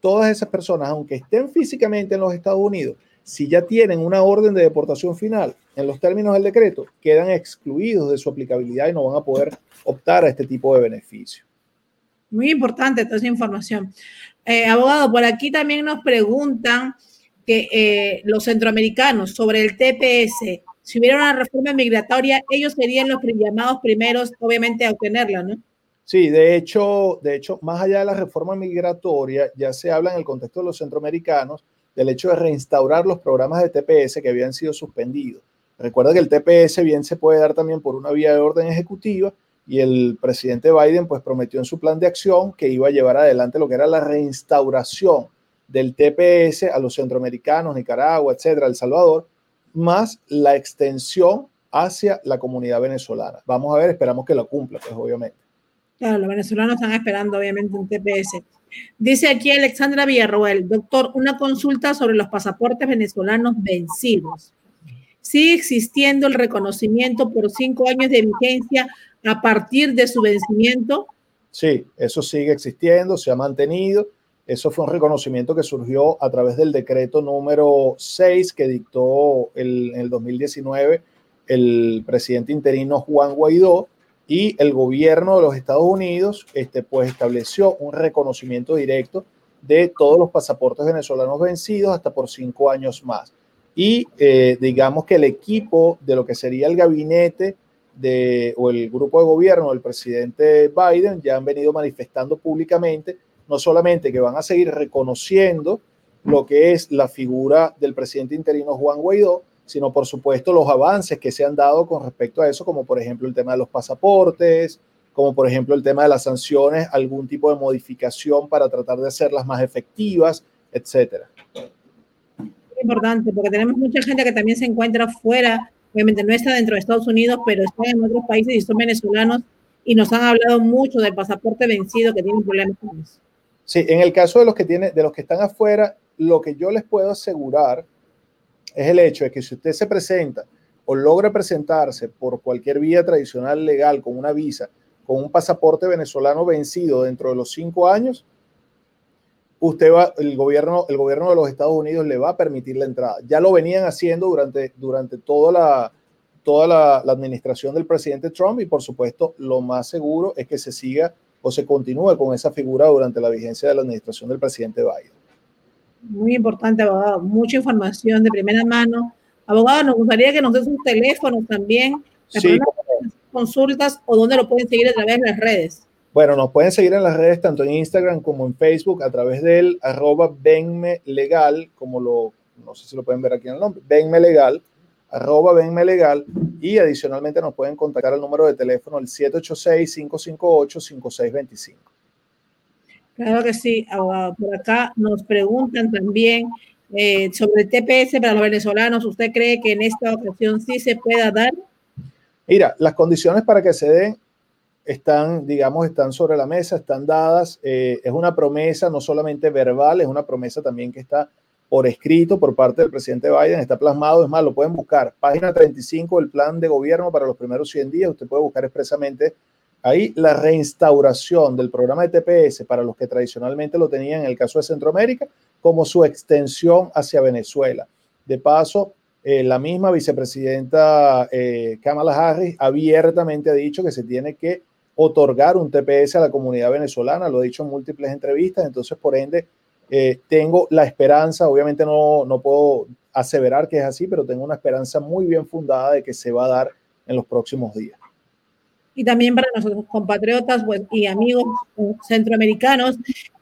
todas esas personas, aunque estén físicamente en los Estados Unidos, si ya tienen una orden de deportación final en los términos del decreto, quedan excluidos de su aplicabilidad y no van a poder optar a este tipo de beneficio. Muy importante toda esa información. Eh, abogado, por aquí también nos preguntan que eh, los centroamericanos sobre el TPS, si hubiera una reforma migratoria, ellos serían los llamados primeros, obviamente, a obtenerla, ¿no? Sí, de hecho, de hecho, más allá de la reforma migratoria, ya se habla en el contexto de los centroamericanos del hecho de reinstaurar los programas de TPS que habían sido suspendidos. Recuerda que el TPS bien se puede dar también por una vía de orden ejecutiva y el presidente Biden pues prometió en su plan de acción que iba a llevar adelante lo que era la reinstauración del TPS a los centroamericanos, Nicaragua, etcétera, El Salvador, más la extensión hacia la comunidad venezolana. Vamos a ver, esperamos que lo cumpla, pues obviamente. Claro, los venezolanos están esperando obviamente un TPS. Dice aquí Alexandra Villarroel, doctor, una consulta sobre los pasaportes venezolanos vencidos. ¿Sigue existiendo el reconocimiento por cinco años de vigencia a partir de su vencimiento? Sí, eso sigue existiendo, se ha mantenido. Eso fue un reconocimiento que surgió a través del decreto número 6 que dictó el, en el 2019 el presidente interino Juan Guaidó y el gobierno de los Estados Unidos este, pues estableció un reconocimiento directo de todos los pasaportes venezolanos vencidos hasta por cinco años más. Y eh, digamos que el equipo de lo que sería el gabinete de, o el grupo de gobierno del presidente Biden ya han venido manifestando públicamente no solamente que van a seguir reconociendo lo que es la figura del presidente interino Juan Guaidó, sino por supuesto los avances que se han dado con respecto a eso, como por ejemplo el tema de los pasaportes, como por ejemplo el tema de las sanciones, algún tipo de modificación para tratar de hacerlas más efectivas, etcétera. Importante, porque tenemos mucha gente que también se encuentra fuera, obviamente no está dentro de Estados Unidos, pero está en otros países y son venezolanos y nos han hablado mucho del pasaporte vencido que tienen problemas con eso. Sí, en el caso de los que tienen, de los que están afuera, lo que yo les puedo asegurar es el hecho de que si usted se presenta o logra presentarse por cualquier vía tradicional legal con una visa, con un pasaporte venezolano vencido dentro de los cinco años, usted va, el gobierno, el gobierno de los Estados Unidos le va a permitir la entrada. Ya lo venían haciendo durante, durante toda, la, toda la, la administración del presidente Trump y por supuesto lo más seguro es que se siga o se continúe con esa figura durante la vigencia de la administración del presidente Biden. Muy importante, abogado. Mucha información de primera mano. Abogado, nos gustaría que nos des un teléfono también. Sí. Consultas o dónde lo pueden seguir a través de las redes. Bueno, nos pueden seguir en las redes tanto en Instagram como en Facebook a través del arroba venme legal, como lo, no sé si lo pueden ver aquí en el nombre, venme legal, arroba venme legal y adicionalmente nos pueden contactar al número de teléfono el 786-558-5625. Claro que sí. Por acá nos preguntan también eh, sobre el TPS para los venezolanos. ¿Usted cree que en esta ocasión sí se pueda dar? Mira, las condiciones para que se den están, digamos, están sobre la mesa, están dadas. Eh, es una promesa no solamente verbal, es una promesa también que está por escrito por parte del presidente Biden, está plasmado, es más, lo pueden buscar. Página 35 del plan de gobierno para los primeros 100 días, usted puede buscar expresamente ahí la reinstauración del programa de TPS para los que tradicionalmente lo tenían en el caso de Centroamérica, como su extensión hacia Venezuela. De paso, eh, la misma vicepresidenta eh, Kamala Harris abiertamente ha dicho que se tiene que otorgar un TPS a la comunidad venezolana, lo ha dicho en múltiples entrevistas, entonces por ende eh, tengo la esperanza, obviamente no, no puedo aseverar que es así, pero tengo una esperanza muy bien fundada de que se va a dar en los próximos días y también para nuestros compatriotas pues, y amigos centroamericanos,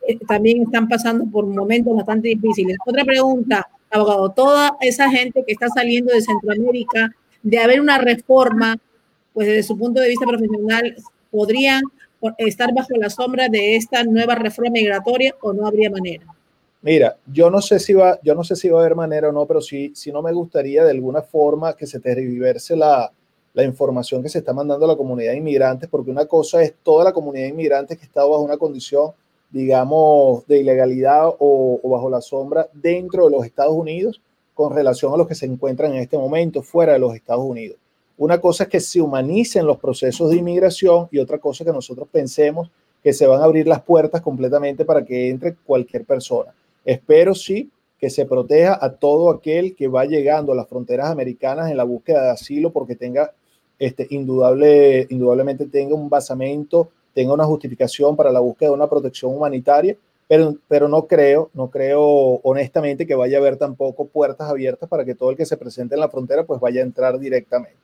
eh, también están pasando por momentos bastante difíciles. Otra pregunta, abogado, toda esa gente que está saliendo de Centroamérica, de haber una reforma, pues desde su punto de vista profesional, ¿podrían estar bajo la sombra de esta nueva reforma migratoria o no habría manera? Mira, yo no sé si va, yo no sé si va a haber manera o no, pero sí, sí no me gustaría de alguna forma que se tergiverse la, la información que se está mandando a la comunidad de inmigrantes, porque una cosa es toda la comunidad de inmigrantes que está bajo una condición, digamos, de ilegalidad o, bajo la sombra dentro de los Estados Unidos con relación a los que se encuentran en este momento fuera de los Estados Unidos. Una cosa es que se humanicen los procesos de inmigración y otra cosa que nosotros pensemos que se van a abrir las puertas completamente para que entre cualquier persona. Espero sí que se proteja a todo aquel que va llegando a las fronteras americanas en la búsqueda de asilo porque tenga este, indudable, indudablemente tenga un basamento, tenga una justificación para la búsqueda de una protección humanitaria, pero, pero no creo, no creo honestamente que vaya a haber tampoco puertas abiertas para que todo el que se presente en la frontera pues vaya a entrar directamente.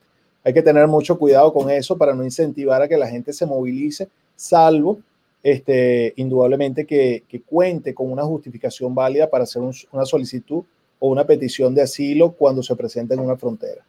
Hay que tener mucho cuidado con eso para no incentivar a que la gente se movilice, salvo este, indudablemente que, que, cuente con una justificación válida para hacer un, una solicitud o una petición de asilo cuando se presenta en una frontera.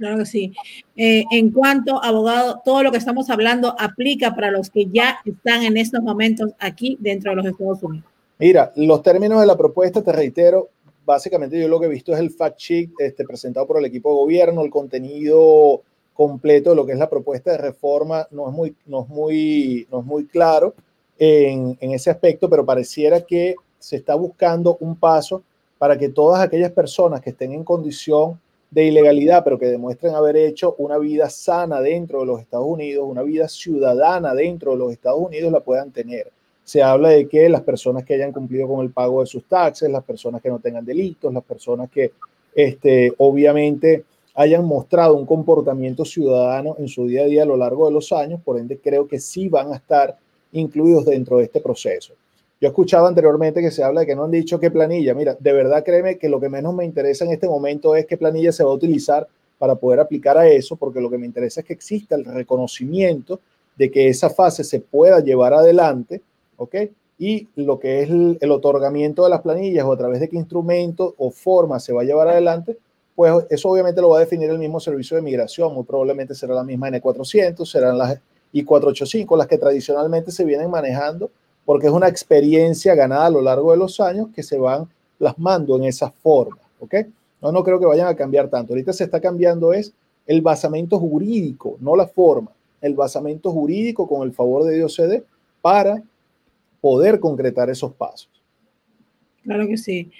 Claro que sí. Eh, en cuanto, abogado, todo lo que estamos hablando aplica para los que ya están en estos momentos aquí dentro de los Estados Unidos. Mira, los términos de la propuesta, te reitero, básicamente yo lo que he visto es el fact sheet este, presentado por el equipo de gobierno, el contenido completo de lo que es la propuesta de reforma no es muy, no es muy, no es muy claro en, en ese aspecto, pero pareciera que se está buscando un paso para que todas aquellas personas que estén en condición de ilegalidad, pero que demuestren haber hecho una vida sana dentro de los Estados Unidos, una vida ciudadana dentro de los Estados Unidos, la puedan tener. Se habla de que las personas que hayan cumplido con el pago de sus taxes, las personas que no tengan delitos, las personas que este, obviamente hayan mostrado un comportamiento ciudadano en su día a día a lo largo de los años, por ende creo que sí van a estar incluidos dentro de este proceso. Yo escuchaba anteriormente que se habla de que no han dicho qué planilla. Mira, de verdad créeme que lo que menos me interesa en este momento es qué planilla se va a utilizar para poder aplicar a eso, porque lo que me interesa es que exista el reconocimiento de que esa fase se pueda llevar adelante, ¿ok? y lo que es el, el, otorgamiento de las planillas o a través de qué instrumento o forma se va a llevar adelante, pues eso obviamente lo va a definir el mismo servicio de migración, muy probablemente será la misma N400, serán las I485, las que tradicionalmente se vienen manejando, porque es una experiencia ganada a lo largo de los años que se van plasmando en esa forma, ¿ok? No, no creo que vayan a cambiar tanto. Ahorita se está cambiando es el basamento jurídico, no la forma, el basamento jurídico con el favor de Dios CD para poder concretar esos pasos. Claro que sí.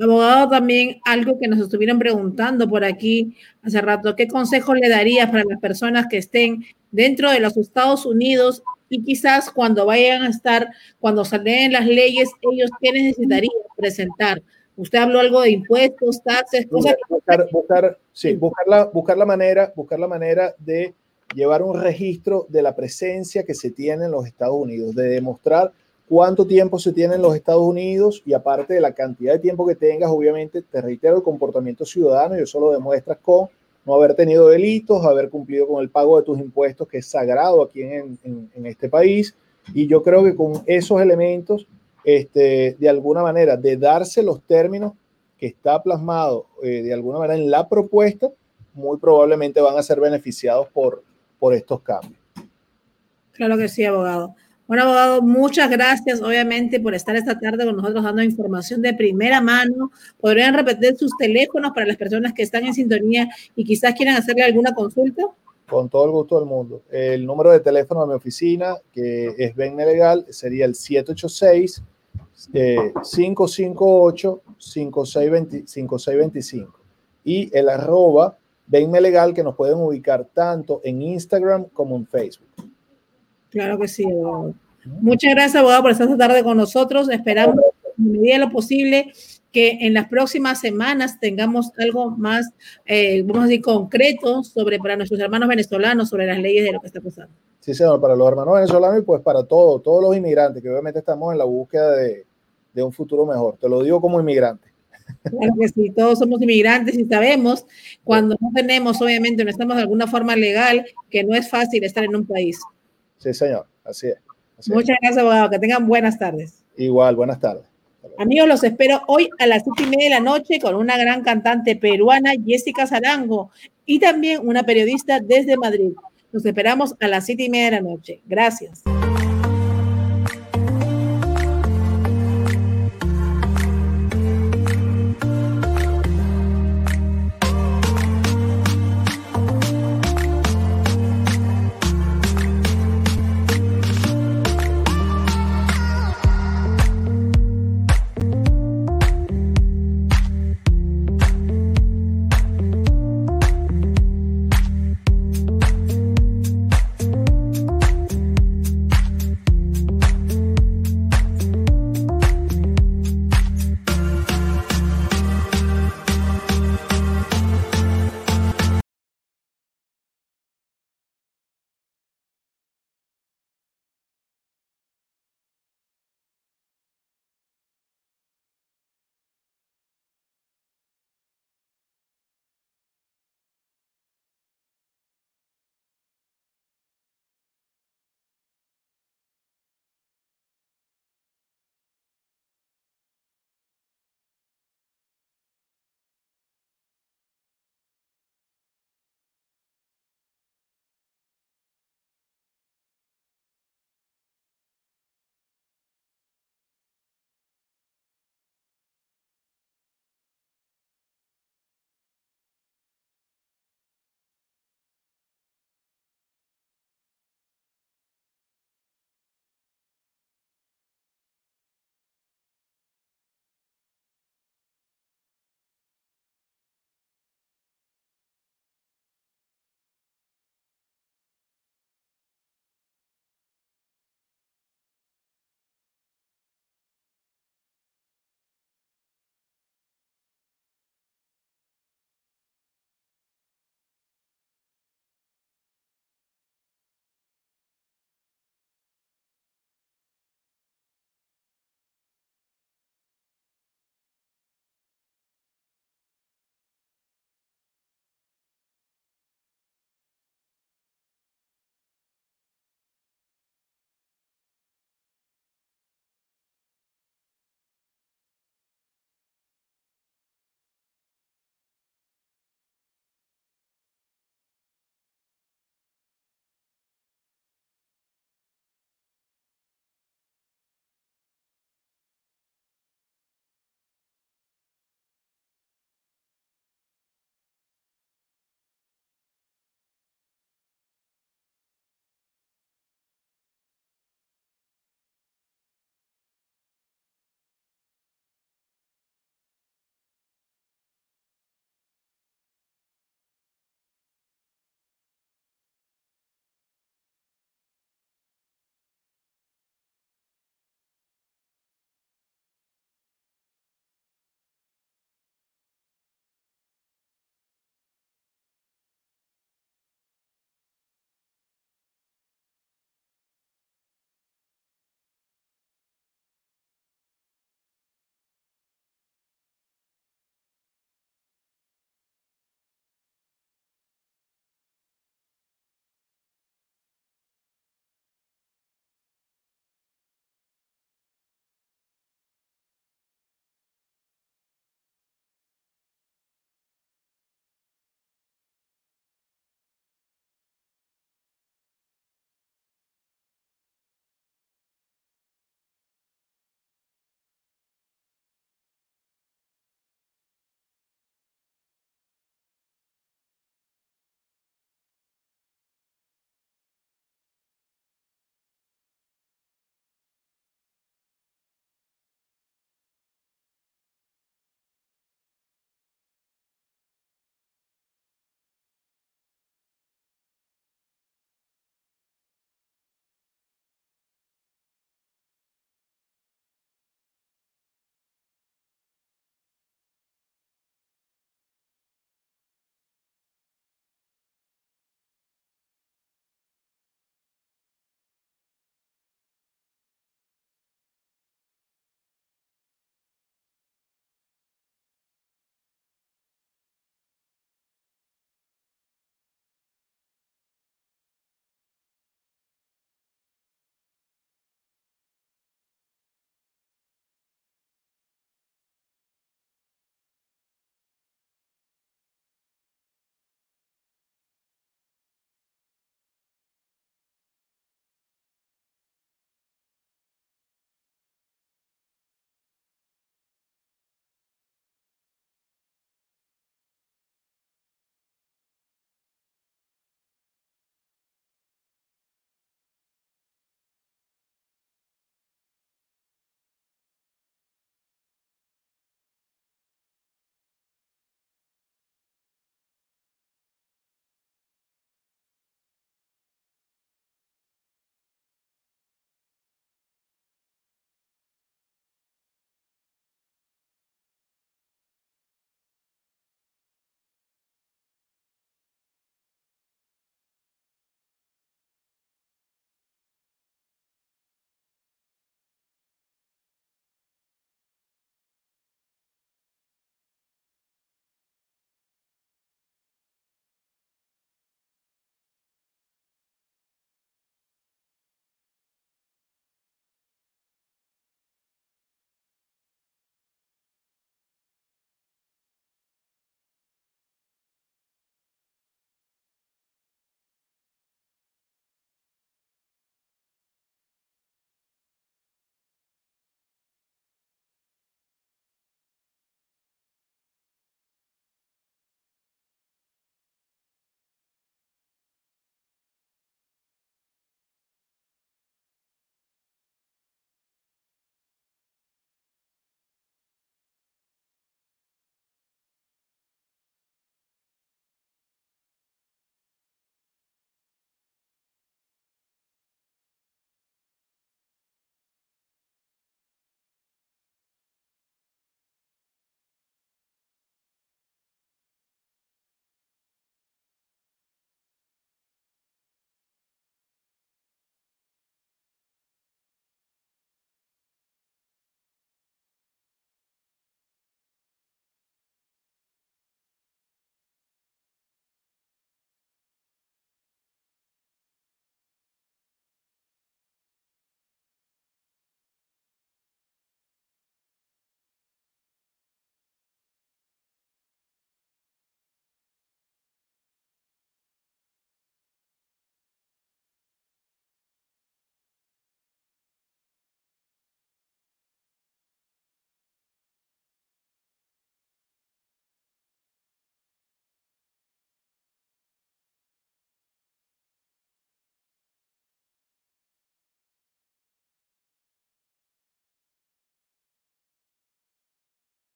Abogado, también algo que nos estuvieron preguntando por aquí hace rato, ¿qué consejos le darías para las personas que estén dentro de los Estados Unidos y quizás cuando vayan a estar, cuando salen las leyes, ellos qué necesitarían presentar? Usted habló algo de impuestos, taxes, cosas. Buscar, buscar, sí, buscar, la, buscar, la manera, buscar la manera de llevar un registro de la presencia que se tiene en los Estados Unidos, de demostrar cuánto tiempo se tiene en los Estados Unidos y aparte de la cantidad de tiempo que tengas, obviamente, te reitero, el comportamiento ciudadano y eso lo demuestras con no haber tenido delitos, haber cumplido con el pago de tus impuestos, que es sagrado aquí en, en, este país. Y yo creo que con esos elementos, este, de alguna manera, de darse los términos que está plasmado eh, de alguna manera en la propuesta, muy probablemente van a ser beneficiados por, por estos cambios. Claro que sí, abogado. Bueno, abogado, muchas gracias, obviamente, por estar esta tarde con nosotros dando información de primera mano. ¿Podrían repetir sus teléfonos para las personas que están en sintonía y quizás quieran hacerle alguna consulta? Con todo el gusto del mundo. El número de teléfono de mi oficina, que es Venme Legal, sería el 786 eh, 558 5625 y el arroba Venme Legal, que nos pueden ubicar tanto en Instagram como en Facebook. Claro que sí, abogado. Muchas gracias, abogado, por estar esta tarde con nosotros. Esperamos, en medida de lo posible, que en las próximas semanas tengamos algo más, eh, vamos a decir, concreto sobre para nuestros hermanos venezolanos, sobre las leyes de lo que está pasando. Sí, señor, para los hermanos venezolanos y pues para todos, todos los inmigrantes, que obviamente estamos en la búsqueda de, de un futuro mejor. Te lo digo como inmigrante. Claro que sí, todos somos inmigrantes y sabemos cuando no tenemos, obviamente, no estamos de alguna forma legal, que no es fácil estar en un país. Sí, señor, así es. Así Muchas es. gracias, abogado. Que tengan buenas tardes. Igual, buenas tardes. Amigos, los espero hoy a las siete y media de la noche con una gran cantante peruana, Jessica Zarango, y también una periodista desde Madrid. Nos esperamos a las siete y media de la noche. Gracias.